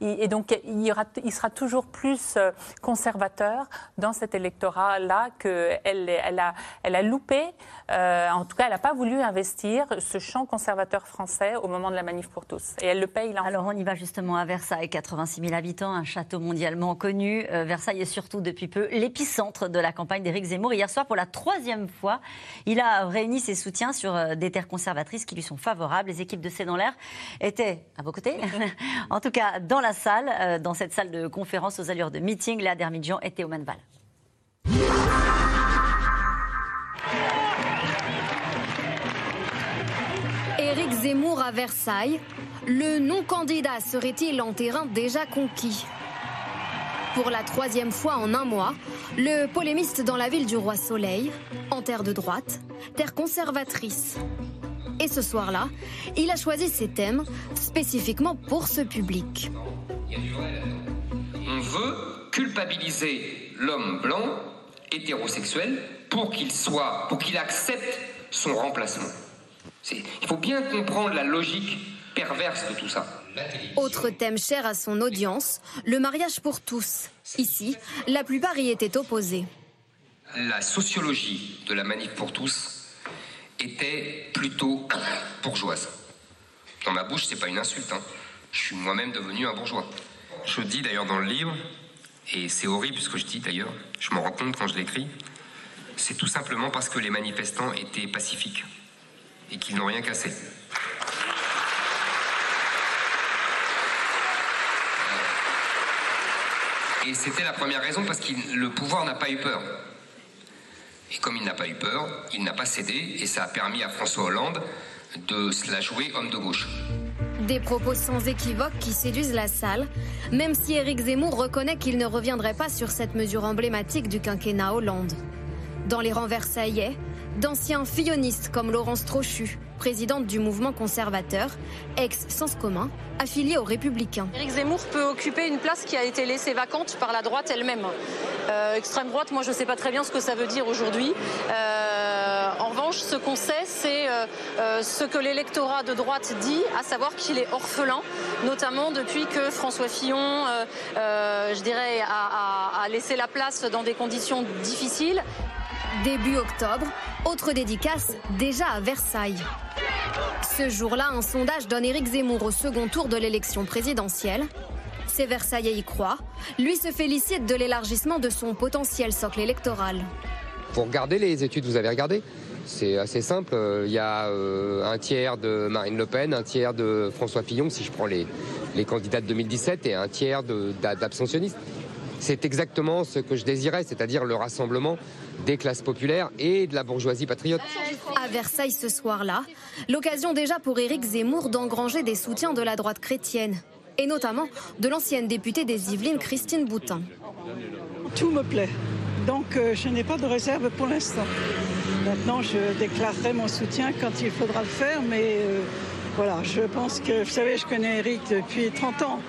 Et donc, il, sera toujours plus euh, conservateur dans cet électorat-là qu'elle elle a, loupé. Euh, en tout cas, elle n'a pas voulu investir ce champ conservateur français au moment de la manif pour tous. Et elle le paye là. Alors, on y va justement à Versailles, 86 000 habitants, un château mondialement connu. Euh, Versailles est surtout depuis peu l'épicentre de la campagne d'Éric Zemmour. Hier soir, pour la troisième fois, il a réuni ses soutiens sur des terres conservatrices qui lui sont favorables. Les équipes de C'est dans l'air étaient à vos côté. en tout cas, dans la salle, euh, dans cette salle de conférence aux allures de meeting, Léa Dermidjian et Théo Manval. Éric Zemmour à Versailles. Le non-candidat serait-il en terrain déjà conquis? Pour la troisième fois en un mois, le polémiste dans la ville du Roi Soleil, en terre de droite, terre conservatrice. Et ce soir-là, il a choisi ses thèmes spécifiquement pour ce public. On veut culpabiliser l'homme blanc hétérosexuel pour qu'il soit, pour qu'il accepte son remplacement. Il faut bien comprendre la logique perverse de tout ça. Autre thème cher à son audience, le mariage pour tous. Ici, la plupart y étaient opposés. La sociologie de la manif pour tous était plutôt bourgeoise. Dans ma bouche, c'est pas une insulte. Hein. Je suis moi-même devenu un bourgeois. Je dis d'ailleurs dans le livre, et c'est horrible ce que je dis d'ailleurs, je m'en rends compte quand je l'écris, c'est tout simplement parce que les manifestants étaient pacifiques et qu'ils n'ont rien cassé. Et c'était la première raison parce que le pouvoir n'a pas eu peur. Et comme il n'a pas eu peur, il n'a pas cédé et ça a permis à François Hollande de se la jouer homme de gauche. Des propos sans équivoque qui séduisent la salle, même si Éric Zemmour reconnaît qu'il ne reviendrait pas sur cette mesure emblématique du quinquennat Hollande. Dans les rangs versaillais, d'anciens fillonistes comme Laurence Trochu, présidente du mouvement conservateur, ex-Sens commun, affiliée aux Républicains. Éric Zemmour peut occuper une place qui a été laissée vacante par la droite elle-même. Euh, extrême droite, moi je ne sais pas très bien ce que ça veut dire aujourd'hui. Euh, en revanche, ce qu'on sait, c'est euh, ce que l'électorat de droite dit, à savoir qu'il est orphelin, notamment depuis que François Fillon, je dirais, a laissé la place dans des conditions difficiles. Début octobre, autre dédicace déjà à Versailles. Ce jour-là, un sondage donne Éric Zemmour au second tour de l'élection présidentielle. Ces Versaillais y croient. Lui se félicite de l'élargissement de son potentiel socle électoral. Vous regardez les études, vous avez regardé? C'est assez simple. Il y a euh, un tiers de Marine Le Pen, un tiers de François Fillon, si je prends les, les candidats de 2017, et un tiers d'abstentionnistes. C'est exactement ce que je désirais, c'est-à-dire le rassemblement des classes populaires et de la bourgeoisie patriote. À Versailles ce soir-là, l'occasion déjà pour Éric Zemmour d'engranger des soutiens de la droite chrétienne, et notamment de l'ancienne députée des Yvelines, Christine Boutin. Tout me plaît, donc euh, je n'ai pas de réserve pour l'instant. Maintenant, je déclarerai mon soutien quand il faudra le faire, mais euh, voilà, je pense que, vous savez, je connais Éric depuis 30 ans.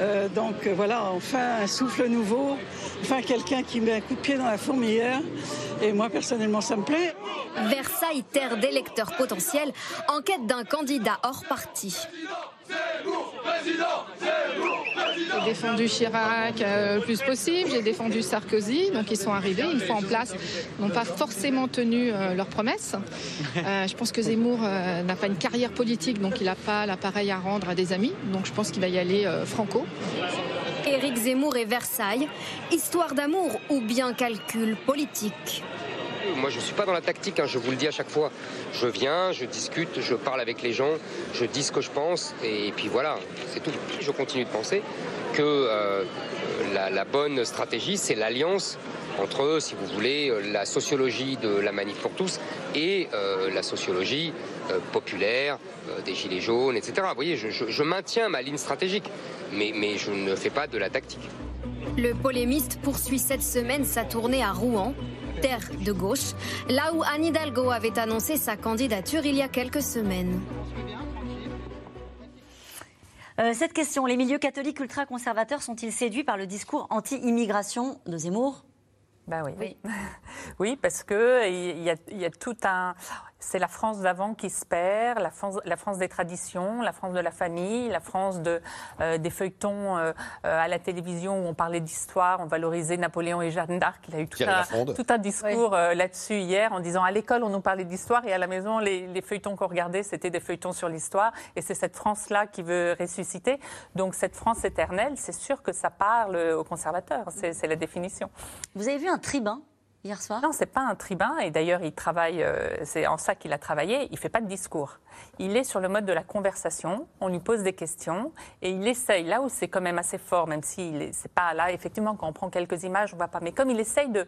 Euh, donc euh, voilà, enfin un souffle nouveau, enfin quelqu'un qui met un coup de pied dans la fourmilière. Et moi personnellement, ça me plaît. Versailles, terre d'électeurs potentiels, en quête d'un candidat hors parti. J'ai défendu Chirac euh, le plus possible, j'ai défendu Sarkozy, donc ils sont arrivés, une fois en place, n'ont pas forcément tenu euh, leurs promesses. Euh, je pense que Zemmour n'a pas une carrière politique, donc il n'a pas l'appareil à rendre à des amis, donc je pense qu'il va y aller franco. Éric Zemmour et Versailles, histoire d'amour ou bien calcul politique? Moi, je ne suis pas dans la tactique, hein, je vous le dis à chaque fois. Je viens, je discute, je parle avec les gens, je dis ce que je pense, et puis voilà, c'est tout. Je continue de penser que euh, la, bonne stratégie, c'est l'alliance entre, si vous voulez, euh, la sociologie de la manif pour tous et euh, la sociologie populaire des gilets jaunes, etc. Vous voyez, je, maintiens ma ligne stratégique, mais je ne fais pas de la tactique. Le polémiste poursuit cette semaine sa tournée à Rouen, terre de gauche, là où Anne Hidalgo avait annoncé sa candidature il y a quelques semaines. Euh, cette question, les milieux catholiques ultra-conservateurs sont-ils séduits par le discours anti-immigration de Zemmour? Ben oui. oui. Oui, parce que il y a, il y a tout un. C'est la France d'avant qui se perd, la France, la France des traditions, la France de la famille, la France de, euh, des feuilletons euh, euh, à la télévision où on parlait d'histoire, on valorisait Napoléon et Jeanne d'Arc. Il a eu tout un, tout un discours euh, là-dessus hier en disant à l'école on nous parlait d'histoire et à la maison les, les feuilletons qu'on regardait c'était des feuilletons sur l'histoire et c'est cette France-là qui veut ressusciter. Donc cette France éternelle, c'est sûr que ça parle aux conservateurs, c'est c'est la définition. Vous avez vu un tribun? Hier soir? Non, pas un tribun et d'ailleurs il travaille, euh, c'est en ça qu'il a travaillé. Il fait pas de discours. Il est sur le mode de la conversation. On lui pose des questions et il essaye là où c'est quand même assez fort, même si c'est pas là. Effectivement, quand on prend quelques images, on voit pas. Mais comme il essaye de,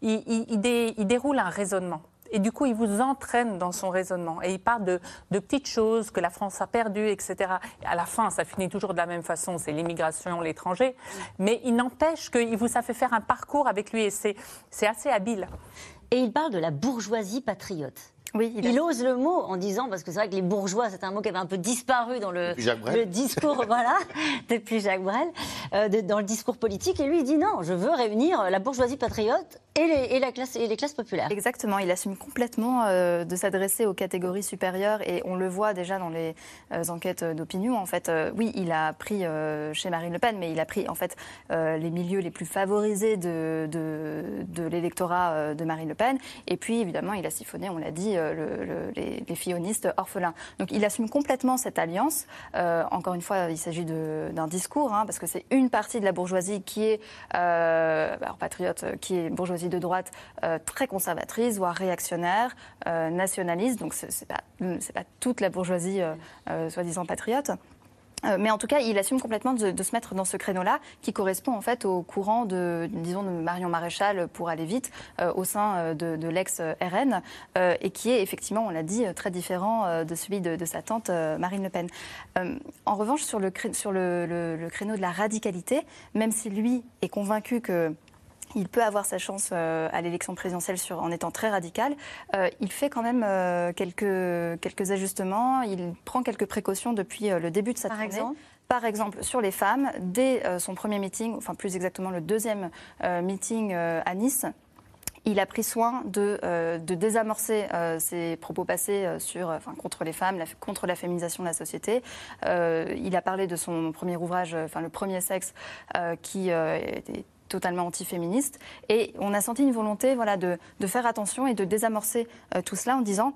il déroule un raisonnement. Et du coup, il vous entraîne dans son raisonnement. Et il parle de, de petites choses que la France a perdues, etc. Et à la fin, ça finit toujours de la même façon, c'est l'immigration, l'étranger. Mais il n'empêche qu'il vous a fait faire un parcours avec lui et c'est assez habile. Et il parle de la bourgeoisie patriote. Oui, il, ose le mot en disant, parce que c'est vrai que les bourgeois, c'est un mot qui avait un peu disparu dans le, discours, voilà, depuis Jacques Brel, euh, de- dans le discours politique. Et lui, il dit non, je veux réunir la bourgeoisie patriote et les, et la classe, et les classes populaires. Exactement, il assume complètement euh, de s'adresser aux catégories supérieures et on le voit déjà dans les euh, enquêtes d'opinion. En fait, euh, oui, il a pris euh, chez Marine Le Pen, mais il a pris en fait euh, les milieux les plus favorisés de, de, de l'électorat euh, de Marine Le Pen. Et puis évidemment, il a siphonné, on l'a dit, euh, le- les, les orphelins. Donc il assume complètement cette alliance. Euh, encore une fois, il s'agit d'un discours, hein, parce que c'est une partie de la bourgeoisie qui est euh, alors, patriote, euh, qui est bourgeoisie de droite euh, très conservatrice, voire réactionnaire, euh, nationaliste. Donc c'est pas, pas toute la bourgeoisie euh, euh, soi-disant patriote. Euh, mais en tout cas, il assume complètement de, se mettre dans ce créneau-là, qui correspond en fait au courant de, disons, Marion Maréchal pour aller vite euh, au sein euh, de, l'ex-RN, et qui est effectivement, on l'a dit, très différent de celui de, sa tante Marine Le Pen. En revanche, sur, le- le créneau de la radicalité, même si lui est convaincu que il peut avoir sa chance euh, à l'élection présidentielle sur, en étant très radical. Euh, il fait quand même euh, quelques, quelques ajustements. Il prend quelques précautions depuis le début de sa Par tournée. exemple Par exemple, sur les femmes, dès son premier meeting, enfin plus exactement le deuxième meeting à Nice, il a pris soin de, euh, de désamorcer euh, ses propos passés euh, sur, enfin, contre les femmes, la- contre la féminisation de la société. Il a parlé de son premier ouvrage, enfin le premier sexe, qui était totalement antiféministe. Et on a senti une volonté voilà, de, de faire attention et de désamorcer euh, tout cela en disant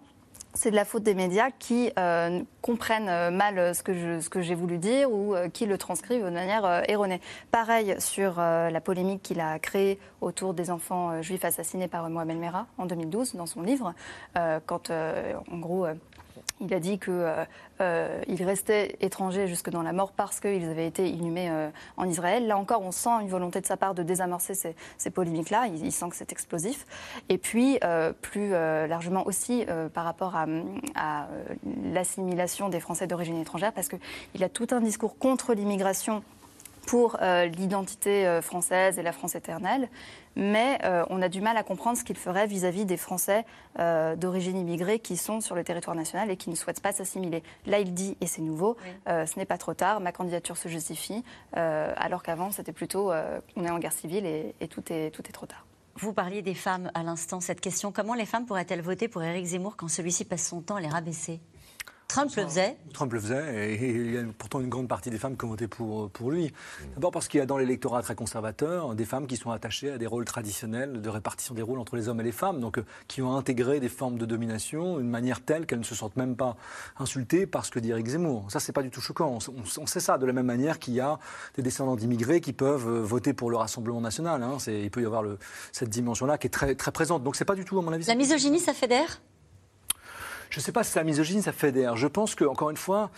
c'est de la faute des médias qui euh, comprennent euh, mal ce que, je- ce que j'ai voulu dire ou qui le transcrivent de manière erronée. Pareil sur la polémique qu'il a créée autour des enfants juifs assassinés par Mohamed Merah en 2012 dans son livre, quand en gros il a dit qu'ils restaient étrangers jusque dans la mort parce qu'ils avaient été inhumés euh, en Israël. Là encore, on sent une volonté de sa part de désamorcer ces, polémiques-là. Il, sent que c'est explosif. Et puis, euh, plus euh, largement aussi euh, par rapport à, euh, l'assimilation des Français d'origine étrangère, parce qu'il a tout un discours contre l'immigration pour euh, l'identité euh, française et la France éternelle, mais euh, on a du mal à comprendre ce qu'il ferait vis-à-vis des Français euh, d'origine immigrée qui sont sur le territoire national et qui ne souhaitent pas s'assimiler. Là, il dit, et c'est nouveau, euh, ce n'est pas trop tard, ma candidature se justifie, alors qu'avant, c'était plutôt on est en guerre civile et, et tout, est, tout est trop tard. Vous parliez des femmes à l'instant, cette question. Comment les femmes pourraient-elles voter pour Éric Zemmour quand celui-ci passe son temps à les rabaisser? Trump le faisait. Trump le faisait, et il y a pourtant une grande partie des femmes qui ont voté pour, pour lui. D'abord parce qu'il y a dans l'électorat très conservateur des femmes qui sont attachées à des rôles traditionnels de répartition des rôles entre les hommes et les femmes, donc euh, qui ont intégré des formes de domination, une manière telle qu'elles ne se sentent même pas insultées par ce que dit Eric Zemmour. Ça, c'est pas du tout choquant. On, on- on sait ça de la même manière qu'il y a des descendants d'immigrés qui peuvent euh, voter pour le Rassemblement national. hein. Il peut y avoir le- cette dimension-là qui est très, très présente. Donc c'est pas du tout, à mon avis. La misogynie, ça fédère? Je ne sais pas si la misogynie, ça fédère. Je pense que, encore une fois,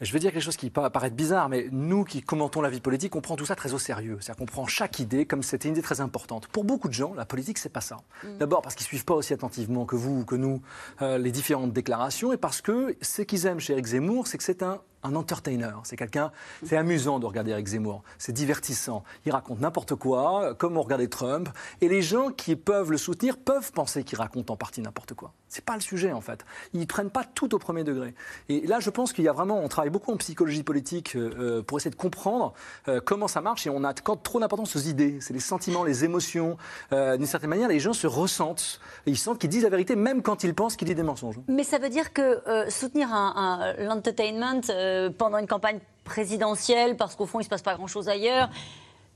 Je vais dire quelque chose qui peut paraître bizarre, mais nous qui commentons la vie politique, on prend tout ça très au sérieux. C'est-à-dire qu'on prend chaque idée comme c'était une idée très importante. Pour beaucoup de gens, la politique, c'est pas ça. Mm. D'abord parce qu'ils suivent pas aussi attentivement que vous ou que nous euh, les différentes déclarations, et parce que ce qu'ils aiment chez Eric Zemmour, c'est que c'est un un entertainer. C'est quelqu'un, c'est amusant de regarder Eric Zemmour. C'est divertissant. Il raconte n'importe quoi, comme on regardait Trump. Et les gens qui peuvent le soutenir peuvent penser qu'il raconte en partie n'importe quoi. C'est pas le sujet en fait. Ils prennent pas tout au premier degré. Et là, je pense qu'il y a vraiment, on travaille beaucoup en psychologie politique euh, pour essayer de comprendre euh, comment ça marche. Et on accorde trop d'importance aux idées. C'est les sentiments, les émotions. Euh, D'une certaine manière, les gens se ressentent. Ils sentent qu'ils disent la vérité, même quand ils pensent qu'ils disent des mensonges. Mais ça veut dire que euh, soutenir un, un- l'entertainment euh, pendant une campagne présidentielle, parce qu'au fond, il ne se passe pas grand-chose ailleurs,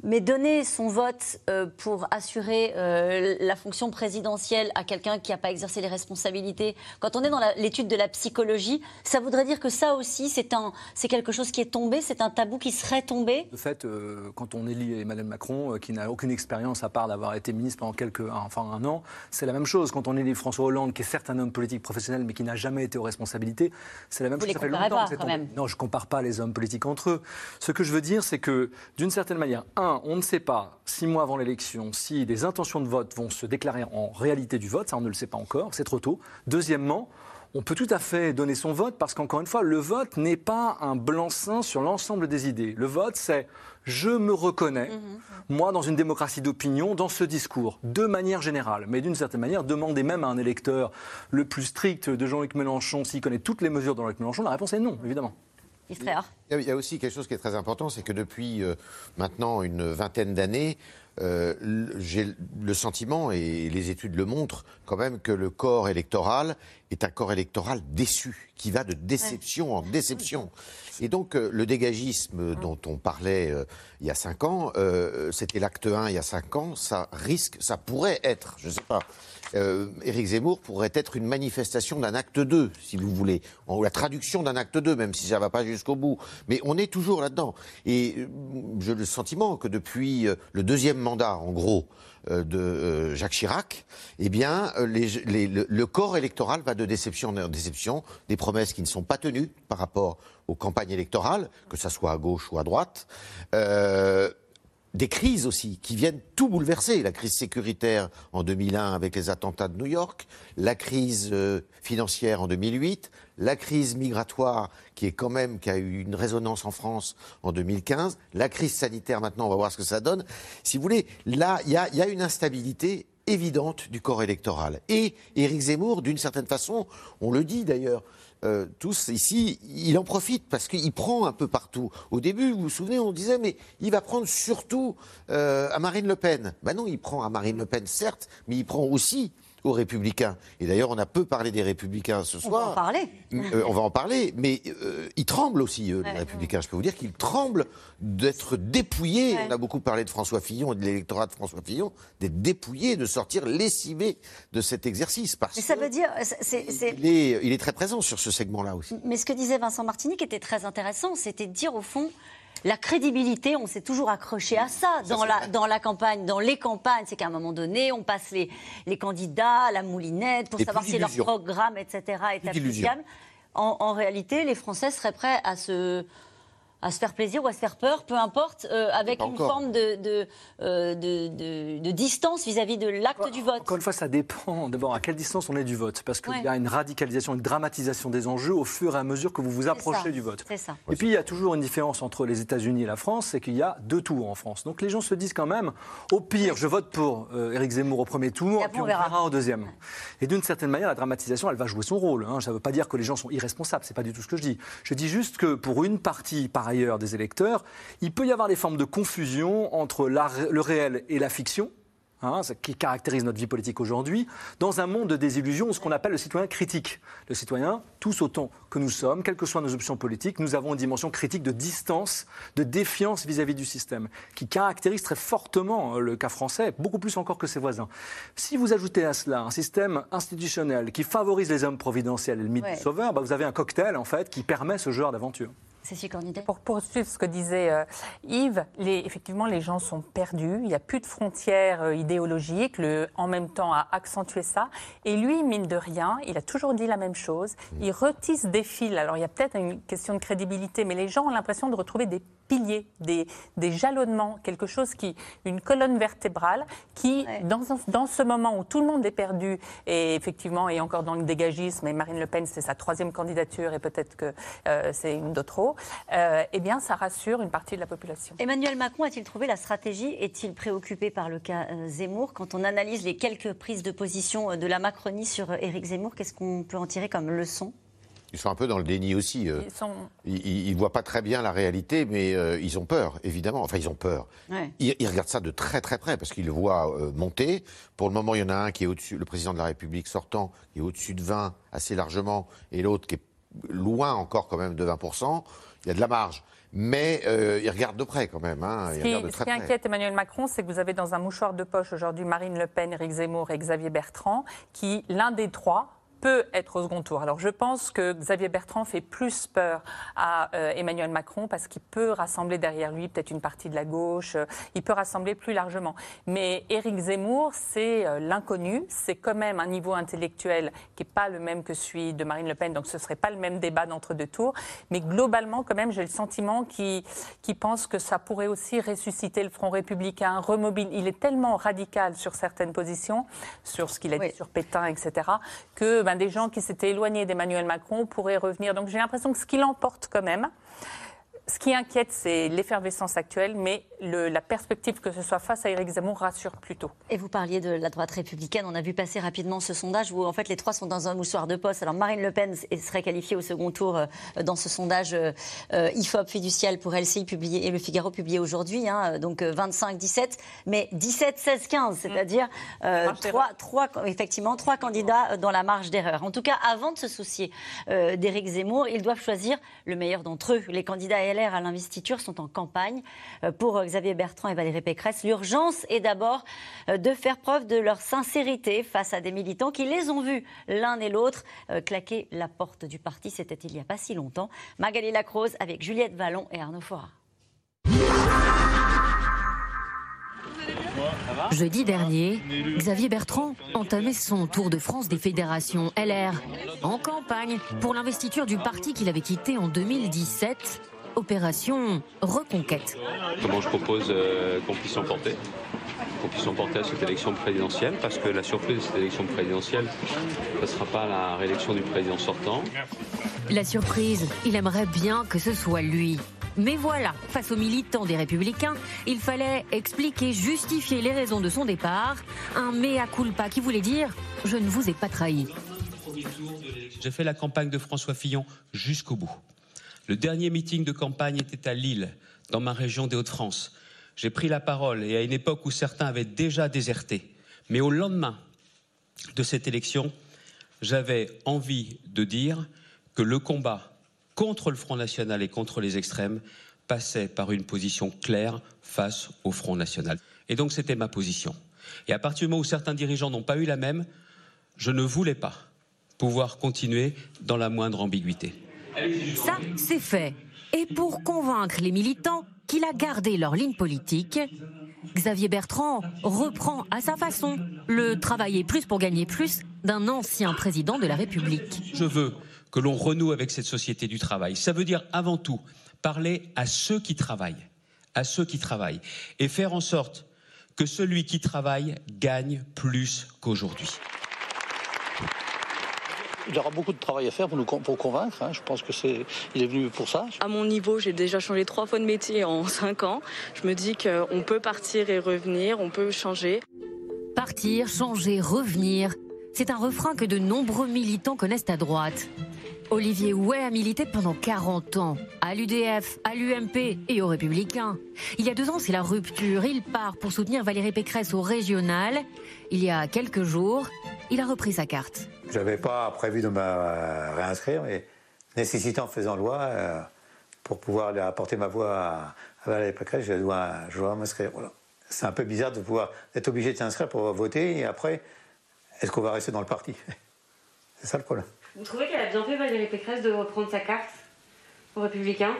mais donner son vote euh, pour assurer euh, la fonction présidentielle à quelqu'un qui n'a pas exercé les responsabilités, quand on est dans l'étude de la psychologie, ça voudrait dire que ça aussi, c'est quelque chose qui est tombé, c'est un tabou qui serait tombé? De fait, euh, quand on élit Emmanuel Macron, qui n'a aucune expérience à part d'avoir été ministre pendant quelques, enfin un an, c'est la même chose. Quand on élit François Hollande, qui est certes un homme politique professionnel, mais qui n'a jamais été aux responsabilités, c'est la même Vous chose. les Ça fait longtemps pas, quand même. Non, je compare pas les hommes politiques entre eux. Ce que je veux dire, c'est que d'une certaine manière, un, on ne sait pas six mois avant l'élection si des intentions de vote vont se déclarer en réalité du vote. Ça, on ne le sait pas encore. C'est trop tôt. Deuxièmement. On peut tout à fait donner son vote parce qu'encore une fois, le vote n'est pas un blanc-seing sur l'ensemble des idées. Le vote, c'est je me reconnais, moi, dans une démocratie d'opinion, dans ce discours, de manière générale. Mais d'une certaine manière, demander même à un électeur le plus strict de Jean-Luc Mélenchon s'il connaît toutes les mesures de Jean-Luc Mélenchon, la réponse est non, évidemment. Il y a- aussi quelque chose qui est très important, c'est que depuis euh, maintenant une vingtaine d'années, euh, j'ai le sentiment, et les études le montrent, quand même que le corps électoral est un corps électoral déçu, qui va de déception en déception. Et donc euh, le dégagisme dont on parlait euh, il y a cinq ans, euh, c'était l'acte 1 il y a cinq ans, ça risque, ça pourrait être, je ne sais pas, euh, Éric Zemmour pourrait être une manifestation d'un acte 2, si vous voulez, ou la traduction d'un acte 2, même si ça ne va pas jusqu'au bout. Mais on est toujours là-dedans. Et euh, j'ai le sentiment que depuis euh, le deuxième mandat, en gros, euh, de euh, Jacques Chirac, eh bien, euh, le, corps électoral va de déception en déception, des promesses qui ne sont pas tenues par rapport aux campagnes électorales, que ça soit à gauche ou à droite. Euh, des crises aussi qui viennent tout bouleverser. La crise sécuritaire en 2001 avec les attentats de New York, la crise euh, financière en 2008, la crise migratoire qui est quand même qui a eu une résonance en France en 2015, la crise sanitaire maintenant, on va voir ce que ça donne. Si vous voulez, là, il y a, y a une instabilité évidente du corps électoral. Et Éric Zemmour, d'une certaine façon, on le dit d'ailleurs, euh, tous ici, il en profite parce qu'il prend un peu partout. Au début, vous vous souvenez, on disait, mais il va prendre surtout euh, à Marine Le Pen. Ben non, il prend à Marine Le Pen, certes, mais il prend aussi aux Républicains. Et d'ailleurs, on a peu parlé des Républicains ce On soir. va en parler. Euh, on va en parler, mais euh, ils tremblent aussi, eux, les Ouais. Républicains. Je peux vous dire qu'ils tremblent d'être dépouillés. On a beaucoup parlé de François Fillon et de l'électorat de François Fillon, d'être dépouillés, de sortir lessivés de cet exercice. Parce Mais ça veut dire. c'est- est, il est très présent sur ce segment-là aussi. Mais ce que disait Vincent Martini, qui était très intéressant, c'était de dire au fond. La crédibilité, on s'est toujours accroché à ça dans, la, dans la campagne, dans les campagnes. C'est qu'à un moment donné, on passe les, les candidats à la moulinette pour Et savoir si leur programme, etc., est applicable. En, en réalité, les Français seraient prêts à se, à se faire plaisir ou à se faire peur, peu importe, euh, avec une encore. forme de, de, euh, de- de- de distance vis-à-vis de l'acte du vote. Encore une fois, ça dépend d'abord à quelle distance on est du vote. Parce qu'il Ouais. y a une radicalisation, une dramatisation des enjeux au fur et à mesure que vous vous approchez ça, du vote. C'est ça. Et puis il y a toujours une différence entre les États-Unis et la France, c'est qu'il y a deux tours en France. Donc les gens se disent quand même, au pire, je vote pour euh, Éric Zemmour au premier tour, Et puis on on verra. verra au deuxième. Et d'une certaine manière, la dramatisation, elle va jouer son rôle. hein. Ça ne veut pas dire que les gens sont irresponsables, c'est pas du tout ce que je dis. Je dis juste que pour une partie, par ailleurs, des électeurs, il peut y avoir des formes de confusion entre la- le réel et la fiction. hein, ce qui caractérise notre vie politique aujourd'hui, dans un monde de désillusion, ce qu'on appelle le citoyen critique. Le citoyen, tous autant que nous sommes, quelles que soient nos options politiques, nous avons une dimension critique de distance, de défiance vis-à-vis du système, qui caractérise très fortement euh, le cas français, beaucoup plus encore que ses voisins. Si vous ajoutez à cela un système institutionnel qui favorise les hommes providentiels et le mythe Ouais. du sauveur, bah, vous avez un cocktail en fait qui permet ce genre d'aventure. Pour poursuivre ce que disait euh, Yves, les, effectivement, les gens sont perdus. Il n'y a plus de frontières euh, idéologiques. Le, en même temps, a accentué ça. Et lui, mine de rien, il a toujours dit la même chose. Il retisse des fils. Alors, il y a peut-être une question de crédibilité, mais les gens ont l'impression de retrouver des piliers, des, des jalonnements, quelque chose qui, une colonne vertébrale qui, dans, dans ce moment où tout le monde est perdu et effectivement est encore dans le dégagisme, et Marine Le Pen, c'est sa troisième candidature et peut-être que euh, c'est une d'autres trop, euh, eh bien, ça rassure une partie de la population. Emmanuel Macron a-t-il trouvé la stratégie? Est-il préoccupé par le cas euh, Zemmour? Quand on analyse les quelques prises de position euh, de la Macronie sur Éric Zemmour, qu'est-ce qu'on peut en tirer comme leçon? Ils sont un peu dans le déni aussi. Ils sont- Ils ne voient pas très bien la réalité, mais euh, ils ont peur, évidemment. Enfin, ils ont peur. Ouais. Ils, ils regardent ça de très très près parce qu'ils le voient euh, monter. Pour le moment, il y en a un qui est au-dessus, le président de la République sortant, qui est au-dessus de 20 assez largement, et l'autre qui est loin encore quand même de 20%. Il y a de la marge. Mais euh, ils regardent de près quand même. Hein. Ce qui, de ce très près. inquiète Emmanuel Macron, c'est que vous avez dans un mouchoir de poche aujourd'hui Marine Le Pen, Éric Zemmour et Xavier Bertrand, qui, l'un des trois, peut être au second tour. Alors je pense que Xavier Bertrand fait plus peur à euh, Emmanuel Macron parce qu'il peut rassembler derrière lui peut-être une partie de la gauche, euh, il peut rassembler plus largement. Mais Éric Zemmour, c'est euh, l'inconnu, c'est quand même un niveau intellectuel qui n'est pas le même que celui de Marine Le Pen, donc ce ne serait pas le même débat d'entre-deux tours. Mais globalement, quand même, j'ai le sentiment qu'il qu'il pense que ça pourrait aussi ressusciter le Front républicain, remobiliser. Il est tellement radical sur certaines positions, sur ce qu'il a dit sur Pétain, etc., que des gens qui s'étaient éloignés d'Emmanuel Macron pourraient revenir. Donc j'ai l'impression que ce qu'il emporte quand même, ce qui inquiète, c'est l'effervescence actuelle, mais le- la perspective que ce soit face à Éric Zemmour rassure plutôt. Et vous parliez de la droite républicaine. On a vu passer rapidement ce sondage où en fait les trois sont dans un moussoir de poste. Alors Marine Le Pen serait qualifiée au second tour euh, dans ce sondage euh, euh, IFOP fiducial pour LCI publié et Le Figaro publié aujourd'hui. hein, donc 25-17, mais 17-16-15, c'est-à-dire euh, Marge trois, trois, effectivement trois candidats euh, dans la marge d'erreur. En tout cas, avant de se soucier euh, d'Éric Zemmour, ils doivent choisir le meilleur d'entre eux. Les candidats LR à l'investiture sont en campagne euh, pour euh, Xavier Bertrand et Valérie Pécresse. L'urgence est d'abord euh, de faire preuve de leur sincérité face à des militants qui les ont vus l'un et l'autre claquer la porte du parti. C'était il n'y a pas si longtemps. Magali Lacrose avec Juliette Vallon et Arnaud Fora. Jeudi dernier, Xavier Bertrand entamait son tour de France des fédérations LR en campagne pour l'investiture du parti qu'il avait quitté en 2017. Opération Reconquête. Comment je propose euh, qu'on puisse s'emporter qu'on puisse s'emporter à cette élection présidentielle, parce que la surprise de cette élection présidentielle, ce ne sera pas la réélection du président sortant. La surprise, il aimerait bien que ce soit lui. Mais voilà, face aux militants des Républicains, il fallait expliquer, justifier les raisons de son départ. Un mea culpa qui voulait dire Je ne vous ai pas trahi. J'ai fait la campagne de François Fillon jusqu'au bout. Le dernier meeting de campagne était à Lille, dans ma région des Hauts-de-France. J'ai pris la parole et à une époque où certains avaient déjà déserté. Mais au lendemain de cette élection, j'avais envie de dire que le combat contre le Front National et contre les extrêmes passait par une position claire face au Front National. Et donc c'était ma position. Et à partir du moment où certains dirigeants n'ont pas eu la même, je ne voulais pas pouvoir continuer dans la moindre ambiguïté. Ça, c'est fait. Et pour convaincre les militants qu'il a gardé leur ligne politique, Xavier Bertrand reprend à sa façon le travailler plus pour gagner plus d'un ancien président de la République. Je veux que l'on renoue avec cette société du travail. Ça veut dire avant tout parler à ceux qui travaillent, à ceux qui travaillent, et faire en sorte que celui qui travaille gagne plus qu'aujourd'hui. Il aura beaucoup de travail à faire pour nous pour convaincre. hein. Je pense que c'est, il est venu pour ça. À mon niveau, j'ai déjà changé trois fois de métier en cinq ans. Je me dis qu'on peut partir et revenir, on peut changer. Partir, changer, revenir. C'est un refrain que de nombreux militants connaissent à droite. Olivier Houet a milité pendant 40 ans, à l'UDF, à l'UMP et aux Républicains. Il y a deux ans, c'est la rupture. Il part pour soutenir Valérie Pécresse au régional. Il y a quelques jours, il a repris sa carte. Je n'avais pas prévu de me réinscrire, mais nécessitant faisant loi, euh, pour pouvoir apporter ma voix à, Valérie Pécresse, je dois, m'inscrire. C'est un peu bizarre de pouvoir être obligé de s'inscrire pour voter et après, est-ce qu'on va rester dans le parti? C'est ça le problème. Vous trouvez qu'elle a bien fait Valérie Pécresse de reprendre sa carte aux Républicains?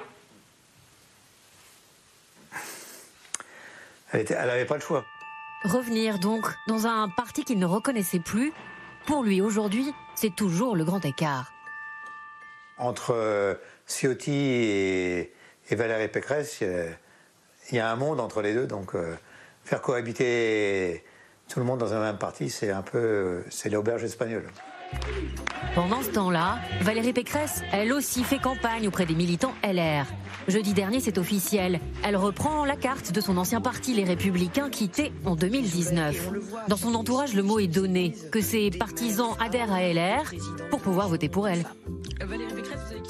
Elle n'avait pas le choix. Revenir donc dans un parti qu'il ne reconnaissait plus, pour lui aujourd'hui, c'est toujours le grand écart. Entre euh, Ciotti et, Valérie Pécresse, il y, a un monde entre les deux, donc euh, faire cohabiter tout le monde dans un même parti, c'est un peu, c'est l'auberge espagnole. Pendant ce temps-là, Valérie Pécresse, elle aussi fait campagne auprès des militants LR. Jeudi dernier, c'est officiel. Elle reprend la carte de son ancien parti, les Républicains, quitté en 2019. Dans son entourage, le mot est donné, que ses partisans adhèrent à LR pour pouvoir voter pour elle.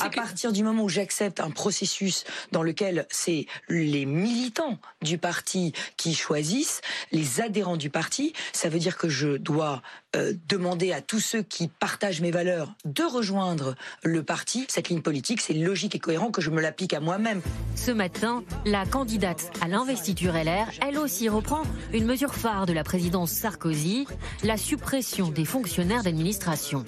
À partir du moment où j'accepte un processus dans lequel c'est les militants du parti qui choisissent, les adhérents du parti, ça veut dire que je dois euh, demander à tous ceux qui partagent mes valeurs de rejoindre le parti. Cette ligne politique, c'est logique et cohérent que je me l'applique à moi-même. Ce matin, la candidate à l'investiture LR, elle aussi reprend une mesure phare de la présidence Sarkozy, la suppression des fonctionnaires d'administration.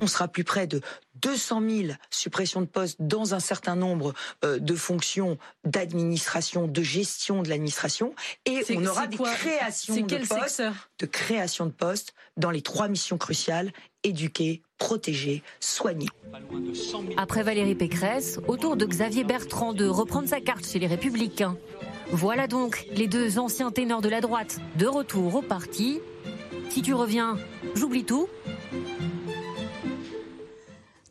On sera plus près de 200 000 suppressions de postes dans un certain nombre euh, de fonctions d'administration, de gestion de l'administration, et on aura des créations de postes, de création de postes dans les trois missions cruciales éduquer, protéger, soigner. Après Valérie Pécresse, autour de Xavier Bertrand de reprendre sa carte chez les Républicains. Voilà donc les deux anciens ténors de la droite de retour au parti. Si tu reviens, j'oublie tout.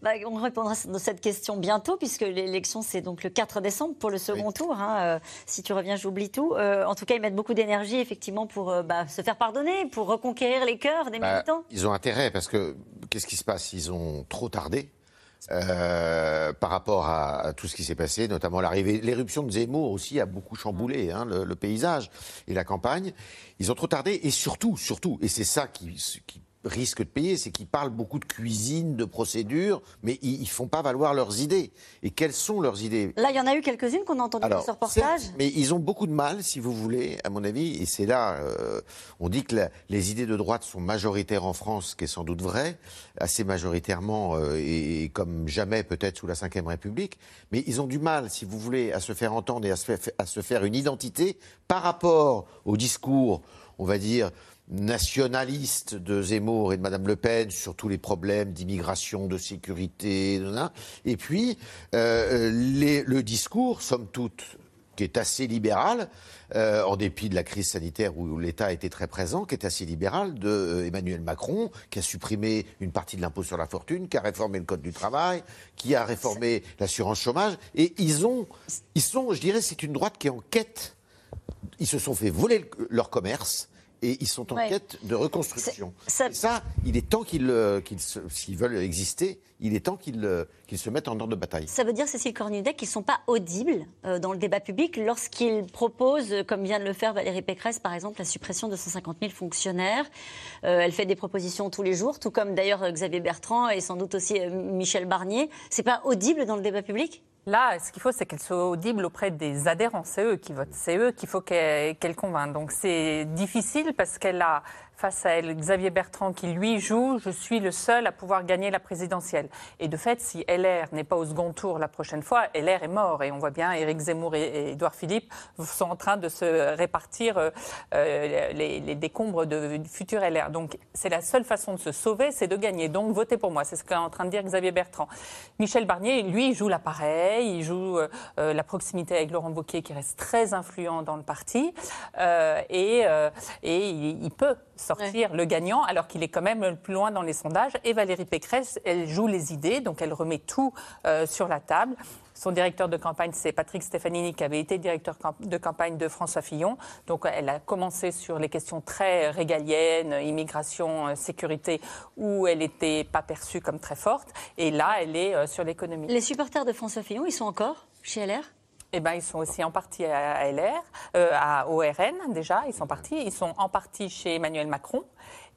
Bah, on répondra à cette question bientôt, puisque l'élection, c'est donc le 4 décembre pour le second tour. Hein. Euh, si tu reviens, j'oublie tout. Euh, en tout cas, ils mettent beaucoup d'énergie, effectivement, pour euh, bah, se faire pardonner, pour reconquérir les cœurs des bah, militants. Ils ont intérêt, parce que qu'est-ce qui se passe? Ils ont trop tardé. par rapport à, tout ce qui s'est passé, notamment l'arrivée, l'éruption de Zemmour aussi a beaucoup chamboulé hein, le, paysage et la campagne. Ils ont trop tardé et surtout, surtout, et c'est ça qui, qui risquent de payer, c'est qu'ils parlent beaucoup de cuisine, de procédures, mais ils ne font pas valoir leurs idées. Et quelles sont leurs idées? Là, il y en a eu quelques-unes qu'on a entendues dans ce reportage. mais ils ont beaucoup de mal, si vous voulez, à mon avis, et c'est là, euh, on dit que les idées de droite sont majoritaires en France, ce qui est sans doute vrai, assez majoritairement, euh, et, comme jamais peut-être sous la Ve République, mais ils ont du mal, si vous voulez, à se faire entendre et à se à se faire une identité par rapport au discours, on va dire, nationaliste de Zemmour et de Madame Le Pen sur tous les problèmes d'immigration, de sécurité, et puis euh, le discours, somme toute, qui est assez libéral, euh, en dépit de la crise sanitaire où l'État été très présent, qui est assez libéral de euh, Emmanuel Macron, qui a supprimé une partie de l'impôt sur la fortune, qui a réformé le code du travail, qui a réformé l'assurance chômage, et ils ont, ils sont, je dirais, c'est une droite qui est en quête. Ils se sont fait voler leur commerce et ils sont en quête de reconstruction. Ça... ça... il est temps qu'ils, euh, s'ils veulent exister, il est temps qu'ils, euh, qu'ils se mettent en ordre de bataille. Ça veut dire, Cécile Cornudet, qu'ils ne sont pas audibles euh, dans le débat public lorsqu'ils proposent, comme vient de le faire Valérie Pécresse, par exemple, la suppression de 150 000 fonctionnaires. elle fait des propositions tous les jours, tout comme d'ailleurs Xavier Bertrand et sans doute aussi Michel Barnier. C'est pas audible dans le débat public? Là, ce qu'il faut, c'est qu'elle soit audible auprès des adhérents. C'est eux qui votent. C'est eux qu'il faut qu'elle convainque. Donc c'est difficile parce qu'elle a face à Xavier Bertrand qui lui joue je suis le seul à pouvoir gagner la présidentielle. Et de fait, si LR n'est pas au second tour la prochaine fois, LR est mort. Et on voit bien Éric Zemmour et Édouard Philippe sont en train de se répartir euh, euh, les, décombres de, du futur LR. Donc c'est la seule façon de se sauver, c'est de gagner. Donc votez pour moi. C'est ce qu'est en train de dire Xavier Bertrand. Michel Barnier, lui, joue l'appareil, il joue euh, la proximité avec Laurent Wauquiez qui reste très influent dans le parti. et, il peut sortir le gagnant, alors qu'il est quand même le plus loin dans les sondages. Et Valérie Pécresse, elle joue les idées, donc elle remet tout euh, sur la table. Son directeur de campagne, c'est Patrick Stefanini, qui avait été directeur de campagne de François Fillon. Donc, elle a commencé sur les questions très régaliennes, immigration, euh, sécurité, où elle n'était pas perçue comme très forte. Et là, elle est euh, sur l'économie. Les supporters de François Fillon, ils sont encore chez LR eh ben, ils sont aussi en partie à LR, euh, à ORN déjà, ils sont partis. Ils sont en partie chez Emmanuel Macron.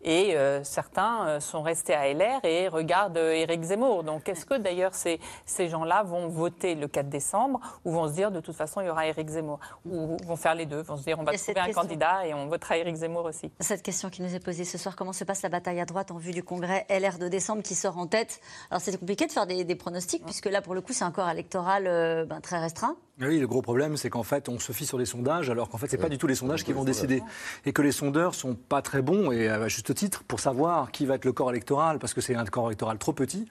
Et euh, certains euh, sont restés à LR et regardent Éric Zemmour. Donc, est-ce que d'ailleurs ces, ces gens-là vont voter le 4 décembre ou vont se dire de toute façon il y aura Éric Zemmour Ou vont faire les deux, vont se dire on va trouver un candidat et on votera Éric Zemmour aussi Cette question qui nous est posée ce soir, comment se passe la bataille à droite en vue du congrès LR de décembre qui sort en tête? Alors, c'est compliqué de faire des, pronostics puisque là, pour le coup, c'est un corps électoral ben, très restreint. Oui, le gros problème, c'est qu'en fait, on se fie sur les sondages, alors qu'en fait, c'est pas du tout les sondages qui vont décider. Et que les sondeurs sont pas très bons, et à juste titre, pour savoir qui va être le corps électoral, parce que c'est un corps électoral trop petit.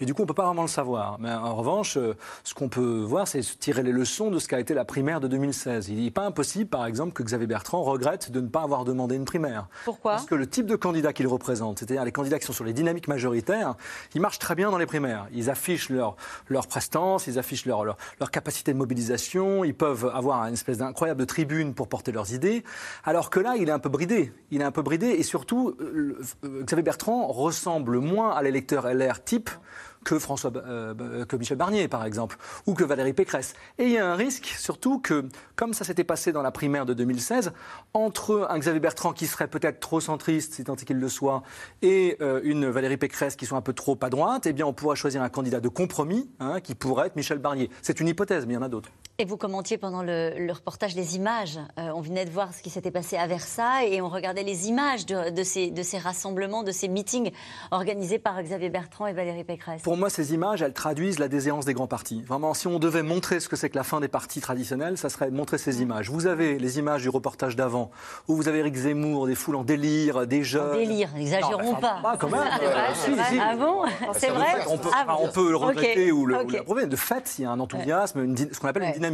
Et du coup, on peut pas vraiment le savoir. Mais en revanche, euh, ce qu'on peut voir, c'est tirer les leçons de ce qu'a été la primaire de 2016. Il n'est pas impossible, par exemple, que Xavier Bertrand regrette de ne pas avoir demandé une primaire. Pourquoi Parce que le type de candidat qu'il représente, c'est-à-dire les candidats qui sont sur les dynamiques majoritaires, ils marchent très bien dans les primaires. Ils affichent leur, leur prestance, ils affichent leur, leur, leur capacité de mobilisation, ils peuvent avoir une espèce d'incroyable tribune pour porter leurs idées, alors que là, il est un peu bridé. Il est un peu bridé et surtout, euh, euh, Xavier Bertrand ressemble moins à l'électeur LR type que, François, euh, que Michel Barnier, par exemple, ou que Valérie Pécresse. Et il y a un risque, surtout, que, comme ça s'était passé dans la primaire de 2016, entre un Xavier Bertrand qui serait peut-être trop centriste, si tant est qu'il le soit, et euh, une Valérie Pécresse qui soit un peu trop à droite, eh bien, on pourra choisir un candidat de compromis, hein, qui pourrait être Michel Barnier. C'est une hypothèse, mais il y en a d'autres. Et vous commentiez pendant le, le reportage les images. Euh, on venait de voir ce qui s'était passé à Versailles et on regardait les images de, de, ces, de, ces, rassemblements, de ces meetings organisés par Xavier Bertrand et Valérie Pécresse. Pour moi, ces images, elles traduisent la déséance des grands partis. Vraiment, si on devait montrer ce que c'est que la fin des partis traditionnels, ça serait montrer ces images. Vous avez les images du reportage d'avant, où vous avez Eric Zemmour, des foules en délire, des jeunes. En délire, n'exagérons pas. pas quand même. ah, si, si. ah bon C'est vrai on peut, ah, on peut, le regretter okay. ou okay. l'approuver. De fait, il y a un enthousiasme, une, ce qu'on appelle ouais. une dynamique.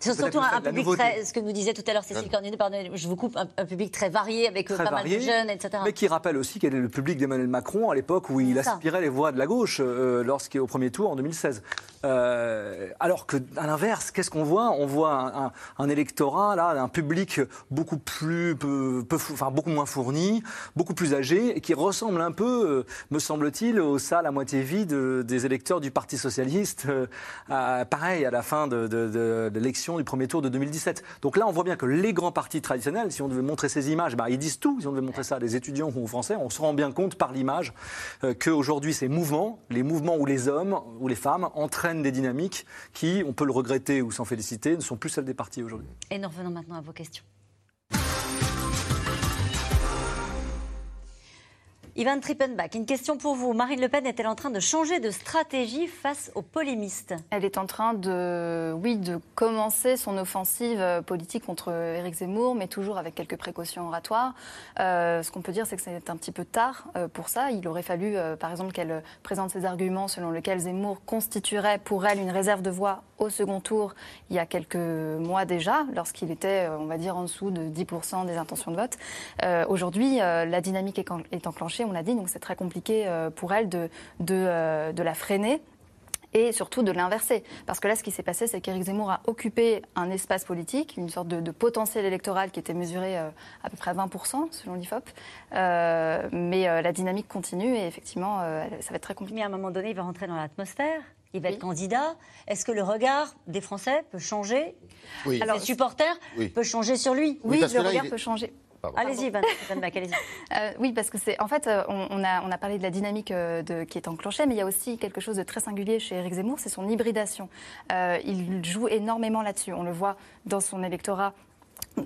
C'est surtout un, un public très, ce que nous disait tout à l'heure Cécile Cornudet, pardon, je vous coupe, un, un public très varié avec très pas varié, mal de jeunes, etc. Mais qui rappelle aussi quel est le public d'Emmanuel Macron à l'époque où il aspirait les voix de la gauche euh, lorsqu'il est au premier tour en 2016. Euh, alors que, à l'inverse, qu'est-ce qu'on voit? On voit un, un, un, électorat, là, un public beaucoup plus, peu, peu, enfin beaucoup moins fourni, beaucoup plus âgé, et qui ressemble un peu, euh, me semble-t-il, aux salles à moitié vides des électeurs du Parti socialiste, euh, à, pareil à la fin de, de, de, de l'élection du premier tour de 2017. Donc là, on voit bien que les grands partis traditionnels, si on devait montrer ces images, bah, ils disent tout. Si on devait montrer ça à des étudiants ou aux Français, on se rend bien compte par l'image euh, qu'aujourd'hui, ces mouvements, les mouvements où les hommes ou les femmes entraînent des dynamiques qui, on peut le regretter ou s'en féliciter, ne sont plus celles des partis aujourd'hui. Et nous revenons maintenant à vos questions. Ivan Trippenbach, une question pour vous. Marine Le Pen est-elle en train de changer de stratégie face aux polémistes? Elle est en train de, oui, de commencer son offensive politique contre Éric Zemmour, mais toujours avec quelques précautions oratoires. Euh, ce qu'on peut dire, c'est que c'est un petit peu tard euh, pour ça. Il aurait fallu, euh, par exemple, qu'elle présente ses arguments selon lesquels Zemmour constituerait pour elle une réserve de voix au second tour il y a quelques mois déjà, lorsqu'il était, on va dire, en dessous de 10% des intentions de vote. Aujourd'hui, la dynamique est enclenchée on l'a dit, donc c'est très compliqué pour elle de, de, de la freiner et surtout de l'inverser. Parce que là, ce qui s'est passé, c'est qu'Éric Zemmour a occupé un espace politique, une sorte de, de potentiel électoral qui était mesuré euh, à peu près 20% selon l'IFOP. Euh, mais euh, la dynamique continue et effectivement, ça va être très compliqué. Mais à un moment donné, il va rentrer dans l'atmosphère il va oui. être candidat. Est-ce que le regard des Français peut changer? Oui. Alors, les supporters oui. peut changer sur lui? Oui, le regard est... peut changer. Allez-y, Van allez-y. Euh, oui, parce que c'est en fait, euh, on, on, a, on, a, parlé de la dynamique euh, de, qui est enclenchée, mais il y a aussi quelque chose de très singulier chez Éric Zemmour, c'est son hybridation. Euh, il joue énormément là-dessus. On le voit dans son électorat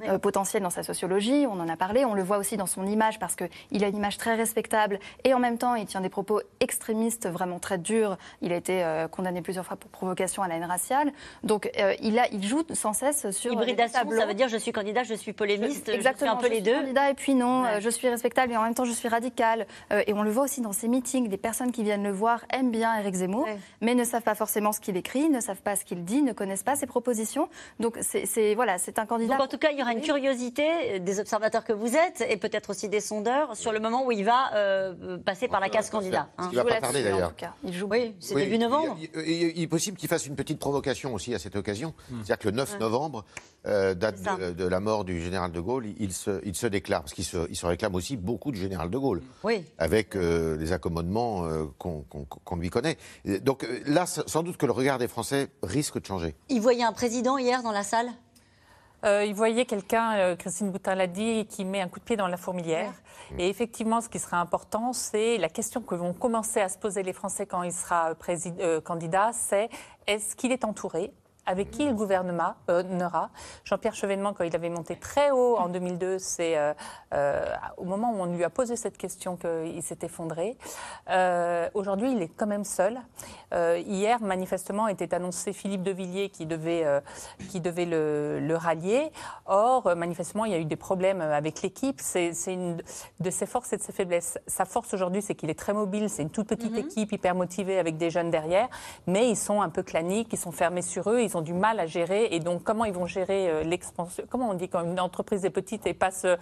euh, potentiel dans sa sociologie, on en a parlé, on le voit aussi dans son image parce qu'il a une image très respectable et en même temps il tient des propos extrémistes vraiment très durs. Il a été euh, condamné plusieurs fois pour provocation à la haine raciale. Donc euh, il, a, il joue sans cesse sur Hybridation, ça veut dire je suis candidat, je suis polémiste, je, exactement, je un peu je les deux. candidat et puis non, ouais. je suis respectable et en même temps je suis radical. et on le voit aussi dans ses meetings, les personnes qui viennent le voir aiment bien Éric Zemmour, ouais. mais ne savent pas forcément ce qu'il écrit, ne savent pas ce qu'il dit, ne connaissent pas ses propositions. Donc c'est voilà, c'est un candidat. Donc, en tout cas, il y aura une curiosité des observateurs que vous êtes et peut-être aussi des sondeurs sur le moment où il va euh, passer par la case candidat. Hein. Il va pas tarder d'ailleurs. Il joue. Oui, c'est oui, début novembre. Il, il, il est possible qu'il fasse une petite provocation aussi à cette occasion. Mmh. C'est-à-dire que le 9 ouais. novembre, euh, date de, de, la mort du général de Gaulle, il se, il se déclare parce qu'il se, il se réclame aussi beaucoup du général de Gaulle. Oui. Avec euh, les accommodements euh, qu'on qu qu lui connaît. Donc là, sans doute que le regard des Français risque de changer. Il voyait un président hier dans la salle? Euh, il voyait quelqu'un, euh, Christine Boutin l'a dit, qui met un coup de pied dans la fourmilière. Ouais. Et effectivement, ce qui sera important, c'est la question que vont commencer à se poser les Français quand il sera euh, candidat, c'est est-ce qu'il est entouré avec qui il gouvernera. Jean-Pierre Chevènement, quand il avait monté très haut en 2002, c'est euh, euh, au moment où on lui a posé cette question qu'il s'est effondré. Euh, aujourd'hui, il est quand même seul. hier, manifestement, était annoncé Philippe de Villiers qui devait, qui devait le, le, rallier. Or, manifestement, il y a eu des problèmes avec l'équipe. C'est une de ses forces et de ses faiblesses. Sa force aujourd'hui, c'est qu'il est très mobile. C'est une toute petite mhm. équipe hyper motivée avec des jeunes derrière. Mais ils sont un peu claniques, ils sont fermés sur eux. Ils ils ont du mal à gérer. Et donc, comment ils vont gérer euh, l'expansion Comment on dit quand une entreprise est petite et passe euh,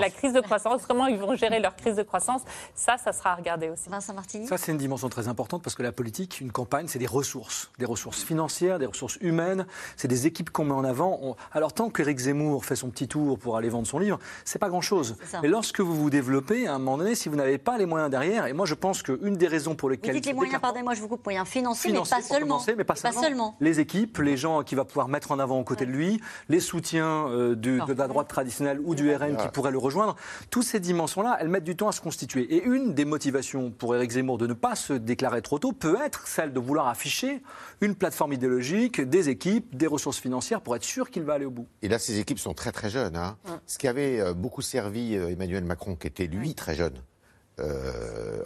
la crise de croissance Comment ils vont gérer leur crise de croissance Ça, ça sera à regarder aussi. Vincent Martini Ça, c'est une dimension très importante parce que la politique, une campagne, c'est des ressources. Des ressources financières, des ressources humaines. C'est des équipes qu'on met en avant. Alors, tant qu'Éric Zemmour fait son petit tour pour aller vendre son livre, c'est pas grand-chose. Mais lorsque vous vous développez, à un moment donné, si vous n'avez pas les moyens derrière, et moi, je pense qu'une des raisons pour lesquelles. Vous dites les moyens, pardonnez-moi, je vous coupe, moyens financiers, mais pas seulement. mais pas, seulement. Les équipes les gens qu'il va pouvoir mettre en avant aux côtés de lui, les soutiens euh, de, la droite traditionnelle ou du RN qui pourraient le rejoindre. Toutes ces dimensions-là, elles mettent du temps à se constituer. Et une des motivations pour Éric Zemmour de ne pas se déclarer trop tôt peut être celle de vouloir afficher une plateforme idéologique, des équipes, des ressources financières pour être sûr qu'il va aller au bout. Et là, ces équipes sont très très jeunes. Hein. Ce qui avait euh, beaucoup servi euh, Emmanuel Macron, qui était lui très jeune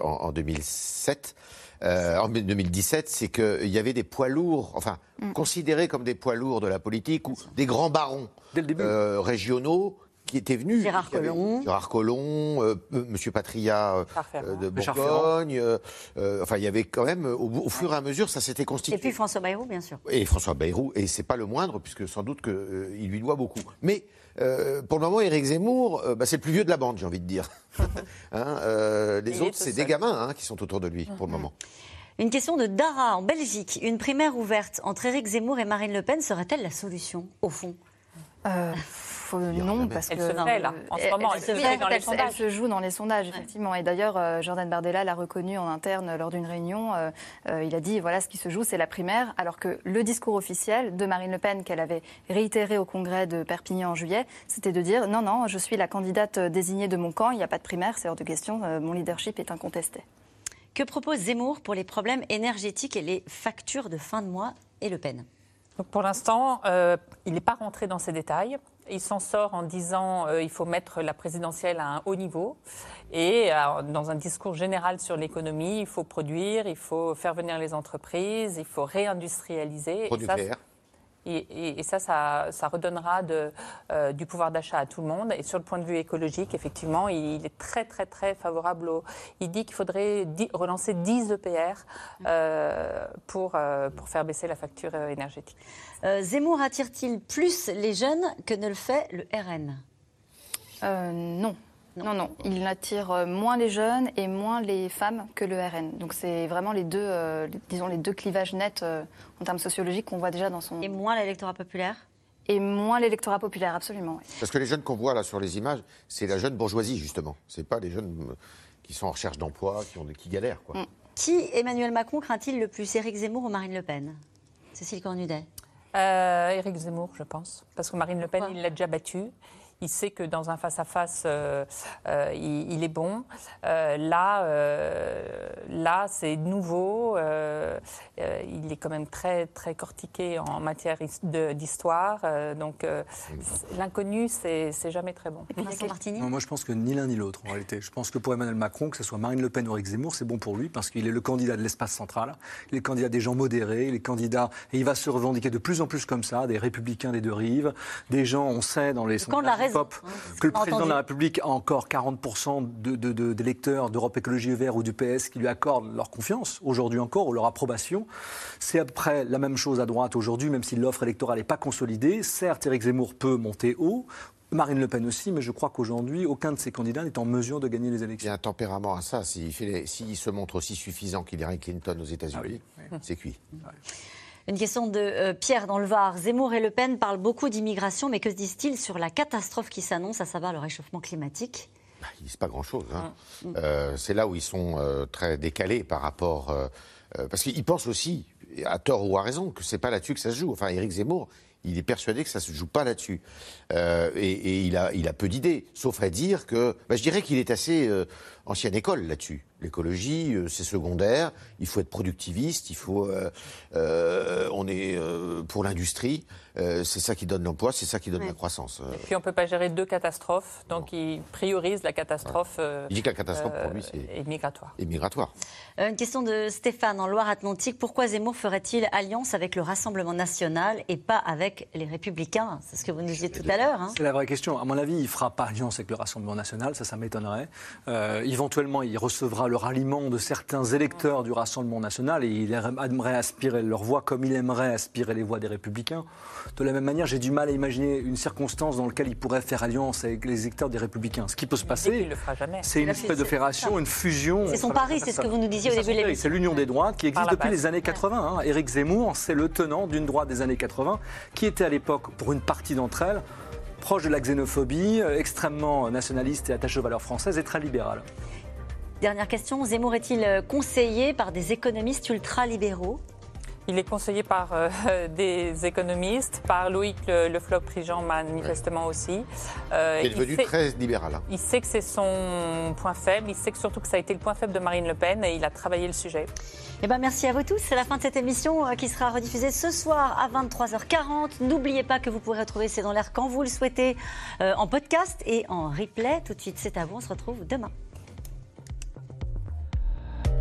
en, en 2007, euh, en 2017, c'est qu'il y avait des poids lourds, enfin, mm. considérés comme des poids lourds de la politique, ou des grands barons euh, régionaux qui étaient venus. Gérard Collomb. Gérard Collomb, euh, Monsieur Patria de Bourgogne. enfin, il y avait quand même, au, fur et à mesure, ça s'était constitué. Et puis François Bayrou, bien sûr. Et François Bayrou, et c'est pas le moindre, puisque sans doute qu'il lui doit beaucoup. Mais euh, pour le moment, Éric Zemmour, euh, bah, c'est le plus vieux de la bande, j'ai envie de dire. Hein, euh, les autres, c'est des gamins hein, qui sont autour de lui, pour le moment. Une question de Dara, en Belgique. Une primaire ouverte entre Éric Zemmour et Marine Le Pen serait-elle la solution, au fond? non, parce elle se fait là, en ce moment, elle, se, fait dans les sondages. Elle se joue dans les sondages, effectivement. Et d'ailleurs, euh, Jordan Bardella l'a reconnu en interne lors d'une réunion. Euh, euh, il a dit voilà, ce qui se joue, c'est la primaire, alors que le discours officiel de Marine Le Pen, qu'elle avait réitéré au congrès de Perpignan en juillet, c'était de dire non, non, je suis la candidate désignée de mon camp, il n'y a pas de primaire, c'est hors de question, mon leadership est incontesté. Que propose Zemmour pour les problèmes énergétiques et les factures de fin de mois et Le Pen? Donc pour l'instant, il n'est pas rentré dans ces détails. Il s'en sort en disant qu'il euh, il faut mettre la présidentielle à un haut niveau. Et euh, dans un discours général sur l'économie, il faut produire, il faut faire venir les entreprises, il faut réindustrialiser. Et, ça, ça, redonnera de, euh, du pouvoir d'achat à tout le monde. Et sur le point de vue écologique, effectivement, il, est très, très, très favorable au. Il dit qu'il faudrait relancer 10 EPR euh, pour, euh, pour faire baisser la facture énergétique. Zemmour attire-t-il plus les jeunes que ne le fait le RN Non. Non, non, il attire euh, moins les jeunes et moins les femmes que le RN. Donc c'est vraiment les deux, euh, disons les deux clivages nets euh, en termes sociologiques qu'on voit déjà dans son. Et moins l'électorat populaire? Et moins l'électorat populaire, absolument. Parce que les jeunes qu'on voit là sur les images, c'est la jeune bourgeoisie justement. C'est pas les jeunes qui sont en recherche d'emploi, qui, ont, qui galèrent quoi. Mm. Qui Emmanuel Macron craint-il le plus, Éric Zemmour ou Marine Le Pen? Cécile Cornudet? Éric Zemmour, je pense, parce que Marine Le Pen, il l'a déjà battu il sait que dans un face-à-face, euh, euh, il, est bon. Euh, là, là c'est nouveau. il est quand même très, très cortiqué en matière d'histoire. donc, l'inconnu, c'est jamais très bon. moi, je pense que ni l'un ni l'autre, en réalité. Je pense que pour Emmanuel Macron, que ce soit Marine Le Pen ou Eric Zemmour, c'est bon pour lui parce qu'il est le candidat de l'espace central. Il est le candidat des gens modérés. Il est candidat, et il va se revendiquer de plus en plus comme ça, des républicains des deux rives, des gens, on sait, dans les sondages que le président de la République a encore 40% d'électeurs d'Europe Écologie Vert ou du PS qui lui accordent leur confiance, aujourd'hui encore, ou leur approbation. C'est après la même chose à droite aujourd'hui, même si l'offre électorale n'est pas consolidée. Certes, Éric Zemmour peut monter haut, Marine Le Pen aussi, mais je crois qu'aujourd'hui, aucun de ces candidats n'est en mesure de gagner les élections. Il y a un tempérament à ça. S'il se montre aussi suffisant qu'Hillary Clinton aux États-Unis, ah c'est cuit. Une question de euh, Pierre dans le Var. Zemmour et Le Pen parlent beaucoup d'immigration, mais que se disent-ils sur la catastrophe qui s'annonce, à savoir le réchauffement climatique? Bah, Ils ne disent pas grand-chose. Hein. Mm. Euh, c'est là où ils sont euh, très décalés par rapport. parce qu'ils pensent aussi, à tort ou à raison, que c'est pas là-dessus que ça se joue. Enfin, Éric Zemmour, il est persuadé que ça se joue pas là-dessus. et, il, a, il a peu d'idées, sauf à dire que. Bah, je dirais qu'il est assez ancienne école là-dessus. L'écologie, euh, c'est secondaire. Il faut être productiviste. Il faut, euh, euh, on est euh, pour l'industrie. Euh, c'est ça qui donne l'emploi, c'est ça qui donne la croissance. Euh, Et puis on ne peut pas gérer deux catastrophes, donc il priorise la catastrophe, euh, Il dit que la catastrophe, pour lui, c'est- est migratoire. et migratoire. Une question de Stéphane en Loire-Atlantique. Pourquoi Zemmour ferait-il alliance avec le Rassemblement national et pas avec les Républicains? C'est ce que vous nous disiez tout à l'heure. hein. C'est la vraie question. À mon avis, il ne fera pas alliance avec le Rassemblement national, ça, ça m'étonnerait. Euh, éventuellement, il recevra le ralliement de certains électeurs du Rassemblement national et il aimerait aspirer leur voix comme il aimerait aspirer les voix des Républicains. De la même manière, j'ai du mal à imaginer une circonstance dans laquelle il pourrait faire alliance avec les électeurs des Républicains. Ce qui peut se passer, c'est une espèce de fédération, une fusion. C'est son pari, c'est ce que vous nous disiez au C'est début de l'émission. C'est l'union des droites qui Par existe depuis les années 80. hein. Éric Zemmour, c'est le tenant d'une droite des années 80 qui était à l'époque, pour une partie d'entre elles, proche de la xénophobie, euh, extrêmement nationaliste et attaché aux valeurs françaises et très libérale. Dernière question. Zemmour est-il euh, conseillé par des économistes ultra-libéraux? Il est conseillé par euh, des économistes, par Loïc Le, le Flop Prigent manifestement aussi. Euh, Il est il devenu sait- très libéral. hein. Il sait que c'est son point faible, il sait que surtout que ça a été le point faible de Marine Le Pen et il a travaillé le sujet. Eh ben, merci à vous tous. C'est la fin de cette émission euh, qui sera rediffusée ce soir à 23h40. N'oubliez pas que vous pourrez retrouver C'est dans l'air quand vous le souhaitez en podcast et en replay. Tout de suite, c'est à vous. On se retrouve demain.